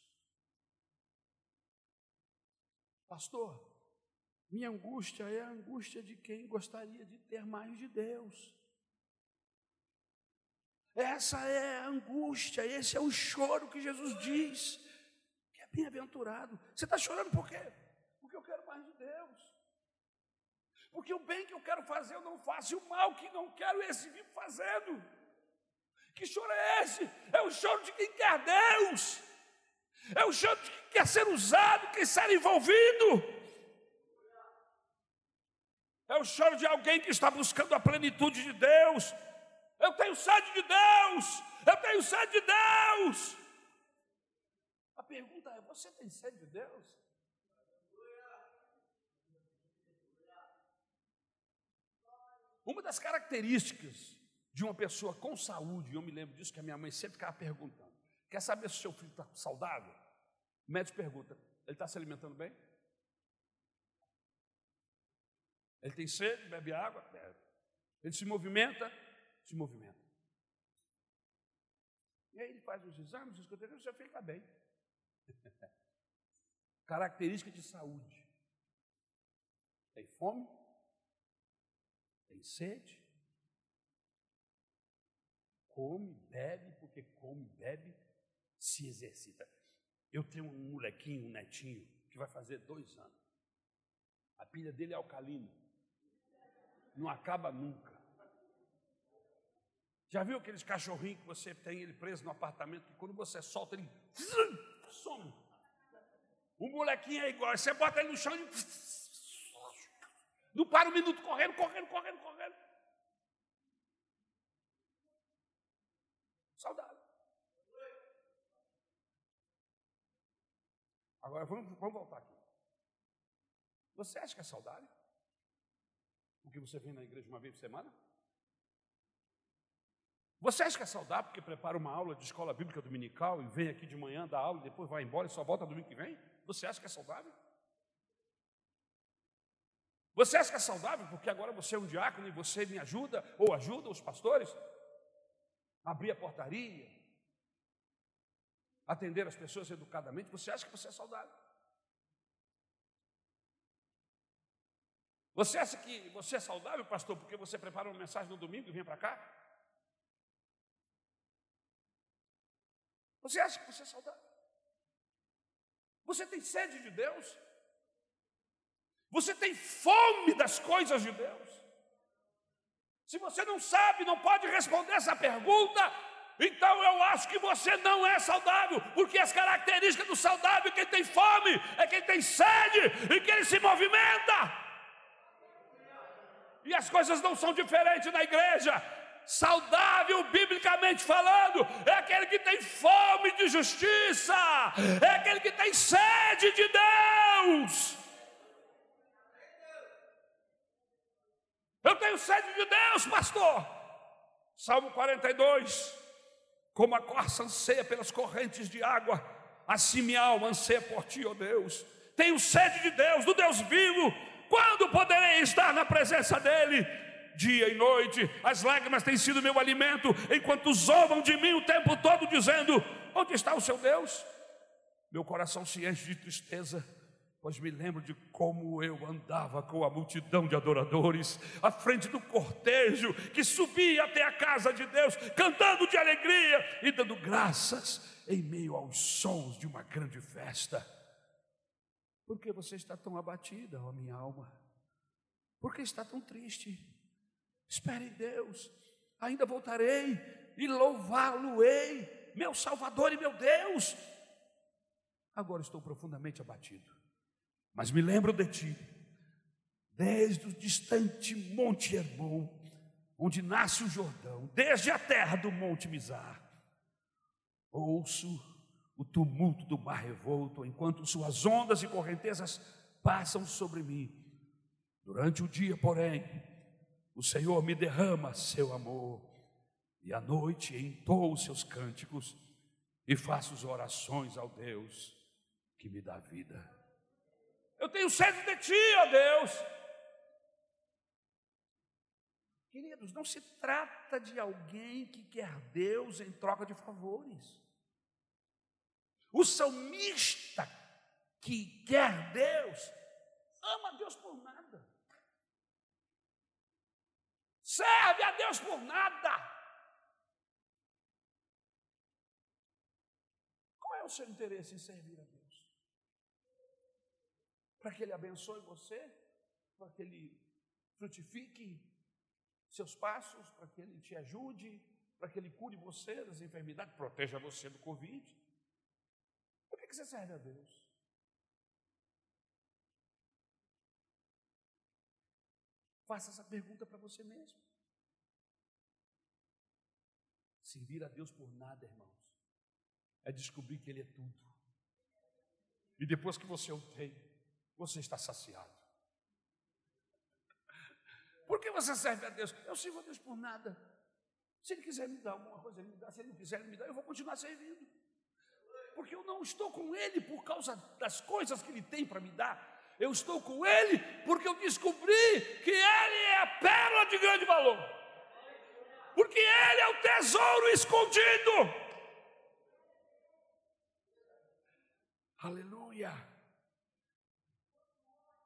Pastor, minha angústia é a angústia de quem gostaria de ter mais de Deus. Essa é a angústia, esse é o choro que Jesus diz, que é bem-aventurado. Você está chorando por quê? Porque eu quero mais de Deus. Porque o bem que eu quero fazer eu não faço, e o mal que não quero esse vivo fazendo. Que choro é esse? É o choro de quem quer Deus. É o choro de quem quer ser usado, quer ser envolvido. É o choro de alguém que está buscando a plenitude de Deus. Eu tenho sede de Deus. Eu tenho sede de Deus. A pergunta é: você tem sede de Deus? Uma das características de uma pessoa com saúde, eu me lembro disso que a minha mãe sempre ficava perguntando: quer saber se o seu filho está saudável? O médico pergunta: ele está se alimentando bem? Ele tem sede, bebe água? Bebe. Ele se movimenta? Se movimenta. E aí ele faz os exames, escuta, o seu filho está bem. Característica de saúde. Tem fome? Tem sede? Come, bebe, porque come, bebe, se exercita. Eu tenho um molequinho, um netinho, que vai fazer dois anos. A pilha dele é alcalina. Não acaba nunca. Já viu aqueles cachorrinhos que você tem ele preso no apartamento, que quando você solta ele some. O molequinho é igual, você bota ele no chão e não para um minuto correndo, correndo, correndo, correndo. Saudável. Agora vamos, vamos voltar aqui. Você acha que é saudável? O que você vem na igreja uma vez por semana? Você acha que é saudável porque prepara uma aula de escola bíblica dominical e vem aqui de manhã, dá aula e depois vai embora e só volta domingo que vem? Você acha que é saudável? Você acha que é saudável porque agora você é um diácono e você me ajuda ou ajuda os pastores a abrir a portaria, atender as pessoas educadamente? Você acha que você é saudável? Você acha que você é saudável, pastor, porque você prepara uma mensagem no domingo e vem para cá? Você acha que você é saudável? Você tem sede de Deus? Você tem fome das coisas de Deus? Se você não sabe, não pode responder essa pergunta, então eu acho que você não é saudável, porque as características do saudável, quem tem fome, é quem tem sede e quem se movimenta. E as coisas não são diferentes na igreja. Saudável, biblicamente falando, é aquele que tem fome de justiça, é aquele que tem sede de Deus. Eu tenho sede de Deus, pastor. Salmo 42. Como a corça anseia pelas correntes de água, assim minha alma anseia por ti, ó oh Deus. Tenho sede de Deus, do Deus vivo. Quando poderei estar na presença dEle? Dia e noite, as lágrimas têm sido meu alimento, enquanto zombam de mim o tempo todo, dizendo: Onde está o seu Deus? Meu coração se enche de tristeza pois me lembro de como eu andava com a multidão de adoradores, à frente do cortejo que subia até a casa de Deus, cantando de alegria e dando graças em meio aos sons de uma grande festa. Por que você está tão abatida, ó minha alma? Por que está tão triste? Espere em Deus, ainda voltarei e louvá-lo-ei, meu Salvador e meu Deus. Agora estou profundamente abatido mas me lembro de ti, desde o distante Monte Hermon, onde nasce o Jordão, desde a terra do Monte Mizar. Ouço o tumulto do mar revolto, enquanto suas ondas e correntezas passam sobre mim. Durante o dia, porém, o Senhor me derrama seu amor, e à noite entoo seus cânticos e faço as orações ao Deus que me dá vida. Eu tenho sede de ti, ó Deus. Queridos, não se trata de alguém que quer Deus em troca de favores. O salmista que quer Deus, ama Deus por nada. Serve a Deus por nada. Qual é o seu interesse em servir a Deus? Para que Ele abençoe você? Para que Ele frutifique seus passos? Para que Ele te ajude? Para que Ele cure você das enfermidades? Proteja você do Covid? Por que você serve a Deus? Faça essa pergunta para você mesmo. Servir a Deus por nada, irmãos, é descobrir que Ele é tudo. E depois que você o tem, você está saciado. Por que você serve a Deus? Eu sirvo a Deus por nada. Se Ele quiser me dar alguma coisa, Ele me dá. Se Ele não quiser me dar, eu vou continuar servindo. Porque eu não estou com Ele por causa das coisas que Ele tem para me dar. Eu estou com Ele porque eu descobri que Ele é a pérola de grande valor. Porque Ele é o tesouro escondido. Aleluia.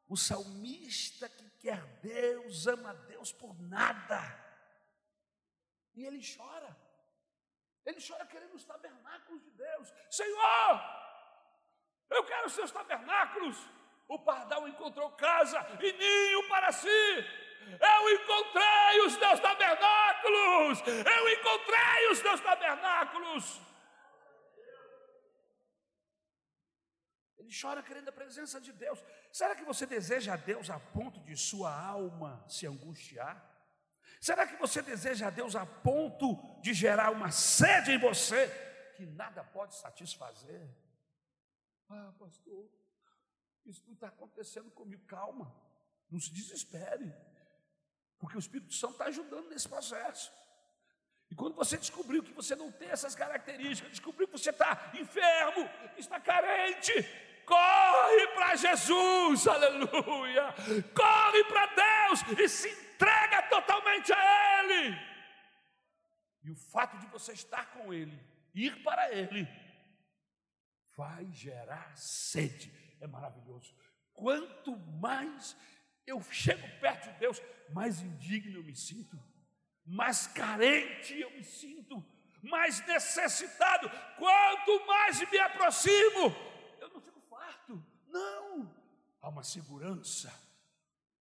O salmista que quer Deus, ama Deus por nada. E ele chora. Ele chora querendo os tabernáculos de Deus. Senhor, eu quero os seus tabernáculos. O pardal encontrou casa e ninho para si. Eu encontrei os teus tabernáculos. Eu encontrei os teus tabernáculos. Ele chora querendo a presença de Deus. Será que você deseja a Deus a ponto de sua alma se angustiar? Será que você deseja a Deus a ponto de gerar uma sede em você que nada pode satisfazer? Ah, pastor, isso não está acontecendo comigo. Calma, não se desespere, porque o Espírito Santo está ajudando nesse processo. E quando você descobriu que você não tem essas características, descobriu que você está enfermo, está carente, corre para Jesus, aleluia, corre para Deus e se entrega totalmente a Ele. E o fato de você estar com Ele, ir para Ele, vai gerar sede é maravilhoso. Quanto mais eu chego perto de Deus, mais indigno eu me sinto, mais carente eu me sinto, mais necessitado. Quanto mais me aproximo, eu não fico farto, não. Há uma segurança,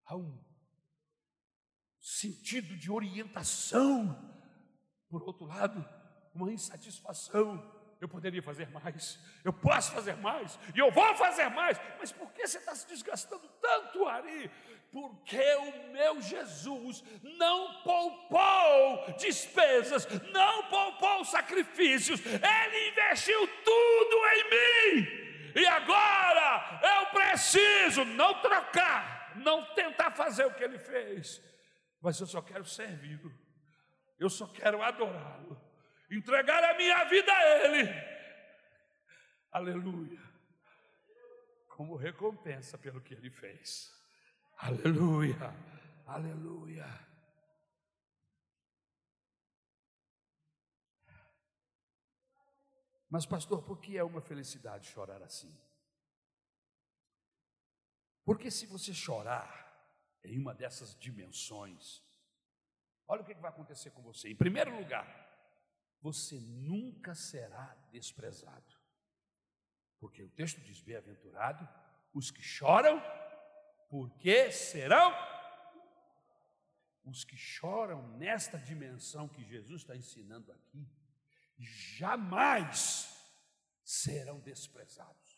há um sentido de orientação. Por outro lado, uma insatisfação eu poderia fazer mais, eu posso fazer mais, e eu vou fazer mais, mas por que você está se desgastando tanto, Ari? Porque o meu Jesus não poupou despesas, não poupou sacrifícios, Ele investiu tudo em mim, e agora preciso não trocar, não tentar fazer o que Ele fez, mas eu só quero servi-lo, eu só quero adorá-lo entregar a minha vida a Ele. Aleluia. Como recompensa pelo que Ele fez. Aleluia. Aleluia. Mas, pastor, por que é uma felicidade chorar assim? Porque se você chorar em uma dessas dimensões, olha o que vai acontecer com você. Em primeiro lugar, você nunca será desprezado. Porque o texto diz: bem-aventurado os que choram, porque serão os que choram nesta dimensão que Jesus está ensinando aqui, jamais serão desprezados,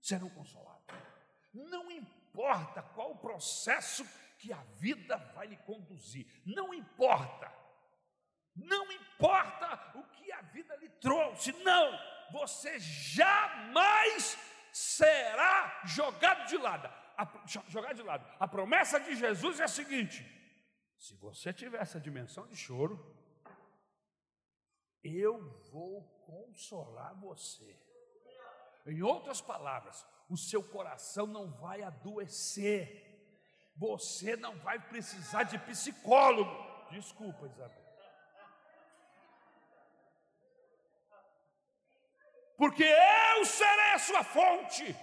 serão consolados. Não importa qual o processo que a vida vai lhe conduzir. Não importa, não importa o que a vida lhe trouxe, não, você jamais será jogado de lado. A, jogado de lado. A promessa de Jesus é a seguinte: se você tiver essa dimensão de choro, eu vou consolar você. Em outras palavras, o seu coração não vai adoecer, você não vai precisar de psicólogo. Desculpa, Isabel. Porque eu serei a sua fonte.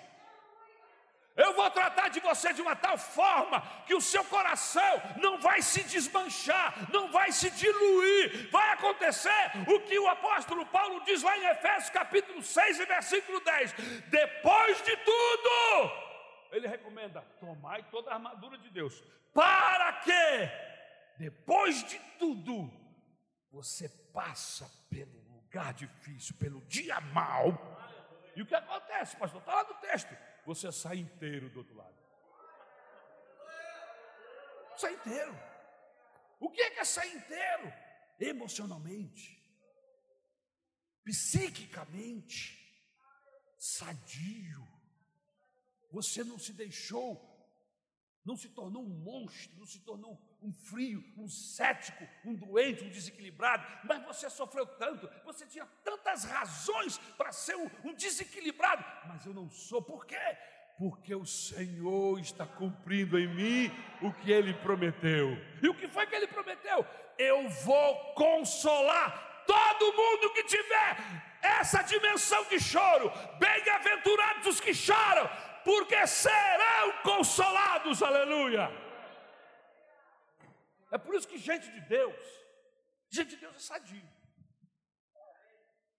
Eu vou tratar de você de uma tal forma que o seu coração não vai se desmanchar, não vai se diluir. Vai acontecer o que o apóstolo Paulo diz lá em Efésios capítulo 6 e versículo 10. Depois de tudo, ele recomenda: tomai toda a armadura de Deus, para que, depois de tudo, você passa pelo lugar difícil, pelo dia mau. E o que acontece, pastor? Está lá no texto você sai inteiro do outro lado. Sai inteiro. O que é que é sair inteiro? Emocionalmente, psiquicamente, sadio. Você não se deixou, não se tornou um monstro, não se tornou um frio, um cético, um doente, um desequilibrado, mas você sofreu tanto, você tinha tantas razões para ser um, um desequilibrado, mas eu não sou, por quê? Porque o Senhor está cumprindo em mim o que Ele prometeu. E o que foi que Ele prometeu? Eu vou consolar todo mundo que tiver essa dimensão de choro. Bem-aventurados os que choram, porque serão consolados. Aleluia. É por isso que gente de Deus, gente de Deus é sadio.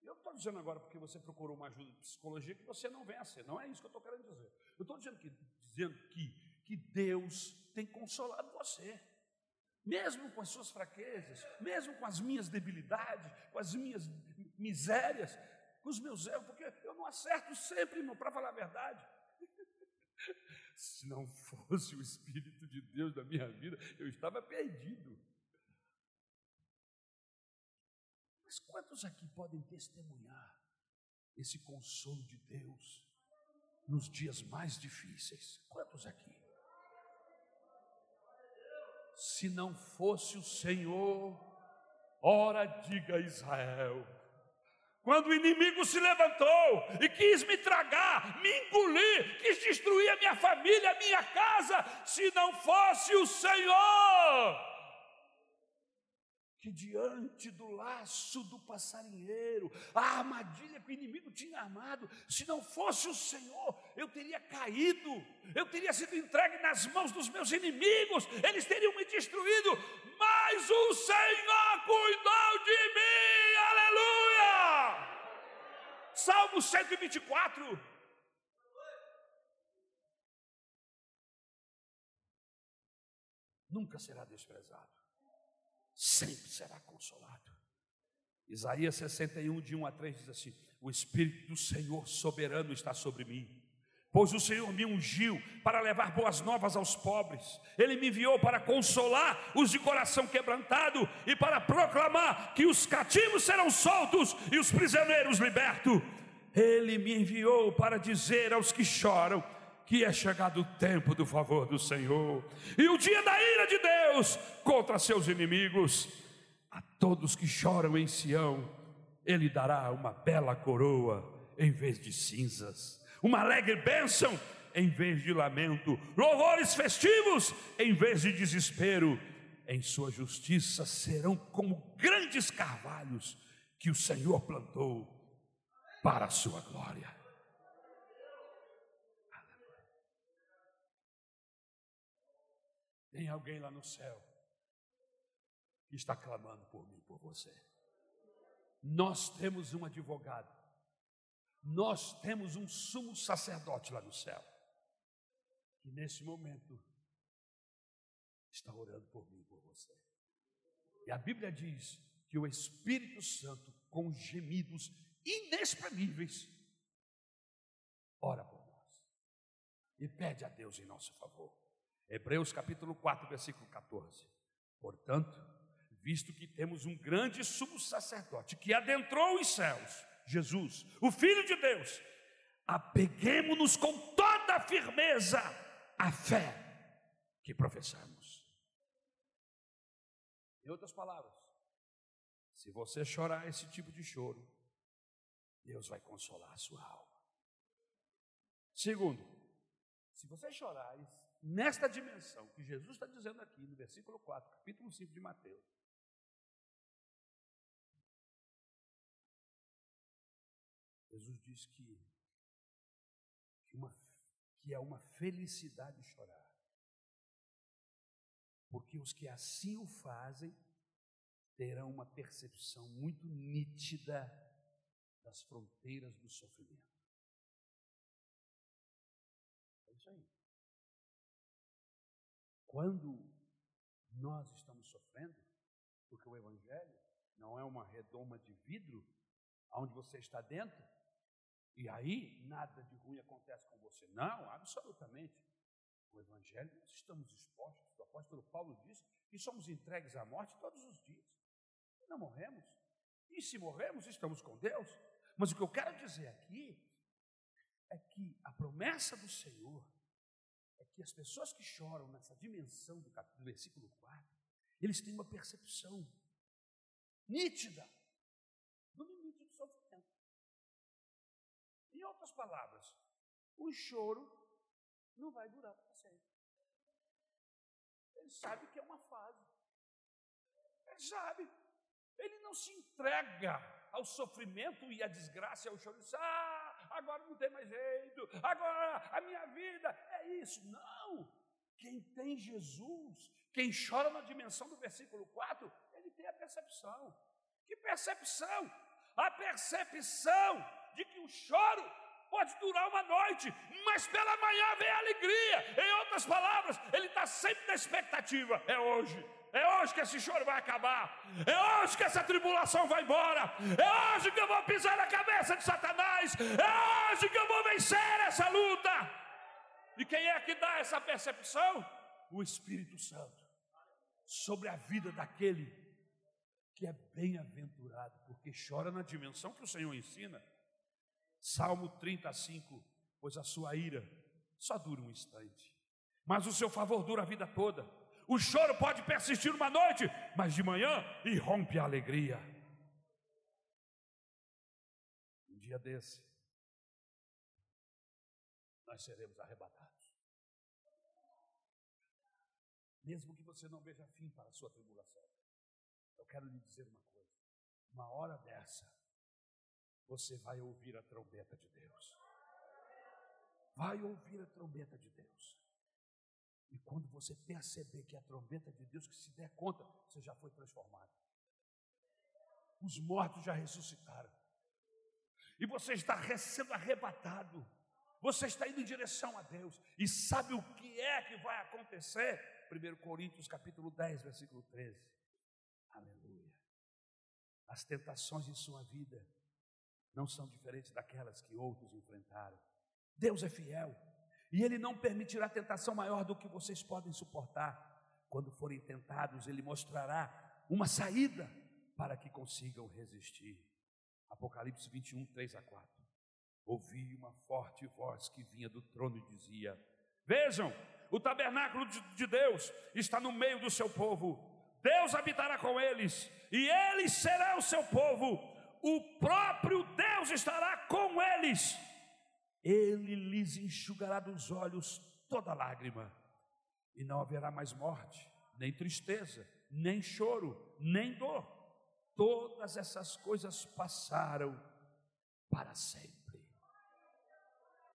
Eu não estou dizendo agora porque você procurou uma ajuda de psicologia que você não venha a ser, não é isso que eu estou querendo dizer. Eu estou dizendo que, dizendo que, que Deus tem consolado você, mesmo com as suas fraquezas, mesmo com as minhas debilidades, com as minhas misérias, com os meus erros, porque eu não acerto sempre, irmão, para falar a verdade. Se não fosse o Espírito de Deus na minha vida, eu estava perdido. Mas quantos aqui podem testemunhar esse consolo de Deus nos dias mais difíceis? Quantos aqui? Se não fosse o Senhor, ora diga Israel, quando o inimigo se levantou e quis me tragar, me engolir, quis destruir a minha família, a minha casa, se não fosse o Senhor, que diante do laço do passarinheiro, a armadilha que o inimigo tinha armado, se não fosse o Senhor, eu teria caído, eu teria sido entregue nas mãos dos meus inimigos, eles teriam me destruído, mas o Senhor cuidou de mim, aleluia! Salmo 124. Nunca será desprezado, sempre será consolado. Isaías 61, de 1 a 3 diz assim: O Espírito do Senhor soberano está sobre mim pois o Senhor me ungiu para levar boas novas aos pobres, Ele me enviou para consolar os de coração quebrantado e para proclamar que os cativos serão soltos e os prisioneiros libertos. Ele me enviou para dizer aos que choram que é chegado o tempo do favor do Senhor e o dia da ira de Deus contra seus inimigos. A todos que choram em Sião, Ele dará uma bela coroa em vez de cinzas uma alegre bênção em vez de lamento, louvores festivos em vez de desespero. Em sua justiça serão como grandes carvalhos que o Senhor plantou para a sua glória. Tem alguém lá no céu que está clamando por mim, por você. Nós temos um advogado nós temos um sumo sacerdote lá no céu, que nesse momento está orando por mim por você. E a Bíblia diz que o Espírito Santo, com gemidos inexprimíveis, ora por nós e pede a Deus em nosso favor. Hebreus capítulo 4, versículo 14. Portanto, visto que temos um grande sumo sacerdote que adentrou os céus, Jesus, o Filho de Deus, apeguemos-nos com toda a firmeza à fé que professamos. Em outras palavras, se você chorar esse tipo de choro, Deus vai consolar a sua alma. Segundo, se você chorar nesta dimensão que Jesus está dizendo aqui no versículo 4, capítulo 5 de Mateus, Jesus diz que, que, uma, que é uma felicidade chorar. Porque os que assim o fazem terão uma percepção muito nítida das fronteiras do sofrimento. Quando nós estamos sofrendo, porque o Evangelho não é uma redoma de vidro, onde você está dentro, e aí nada de ruim acontece com você. Não, absolutamente. O Evangelho nós estamos expostos. O apóstolo Paulo diz que somos entregues à morte todos os dias. E não morremos. E se morremos, estamos com Deus. Mas o que eu quero dizer aqui é que a promessa do Senhor é que as pessoas que choram nessa dimensão do, capítulo, do versículo 4, eles têm uma percepção nítida do limite do sofrimento. Em outras palavras, o choro não vai durar para sempre. Ele sabe que é uma fase. Ele sabe. Ele não se entrega ao sofrimento e à desgraça, ao choro, diz, ah, agora não tem mais jeito, agora a minha vida é isso. Não! Quem tem Jesus, quem chora na dimensão do versículo 4, ele tem a percepção. Que percepção? A percepção de que o choro pode durar uma noite, mas pela manhã vem a alegria. Em outras palavras, ele está sempre na expectativa. É hoje, é hoje que esse choro vai acabar. É hoje que essa tribulação vai embora. É hoje que eu vou pisar na cabeça de Satanás. É hoje que eu vou vencer essa luta. E quem é que dá essa percepção? O Espírito Santo. Sobre a vida daquele que é bem-aventurado, porque chora na dimensão que o Senhor ensina. Salmo 35, pois a sua ira só dura um instante, mas o seu favor dura a vida toda. O choro pode persistir uma noite, mas de manhã irrompe a alegria. Um dia desse, nós seremos arrebatados. Mesmo que você não veja fim para a sua tribulação, eu quero lhe dizer uma coisa: uma hora dessa, você vai ouvir a trombeta de Deus. Vai ouvir a trombeta de Deus. E quando você perceber que é a trombeta de Deus, que se der conta, você já foi transformado. Os mortos já ressuscitaram. E você está sendo arrebatado. Você está indo em direção a Deus. E sabe o que é que vai acontecer? 1 Coríntios capítulo 10, versículo 13. Aleluia. As tentações em sua vida não são diferentes daquelas que outros enfrentaram. Deus é fiel. E Ele não permitirá tentação maior do que vocês podem suportar. Quando forem tentados, Ele mostrará uma saída para que consigam resistir. Apocalipse 21, 3 a 4. Ouvi uma forte voz que vinha do trono e dizia: Vejam, o tabernáculo de Deus está no meio do seu povo. Deus habitará com eles, e eles serão o seu povo. O próprio Deus estará com eles ele lhes enxugará dos olhos toda lágrima, e não haverá mais morte, nem tristeza, nem choro, nem dor. Todas essas coisas passaram para sempre.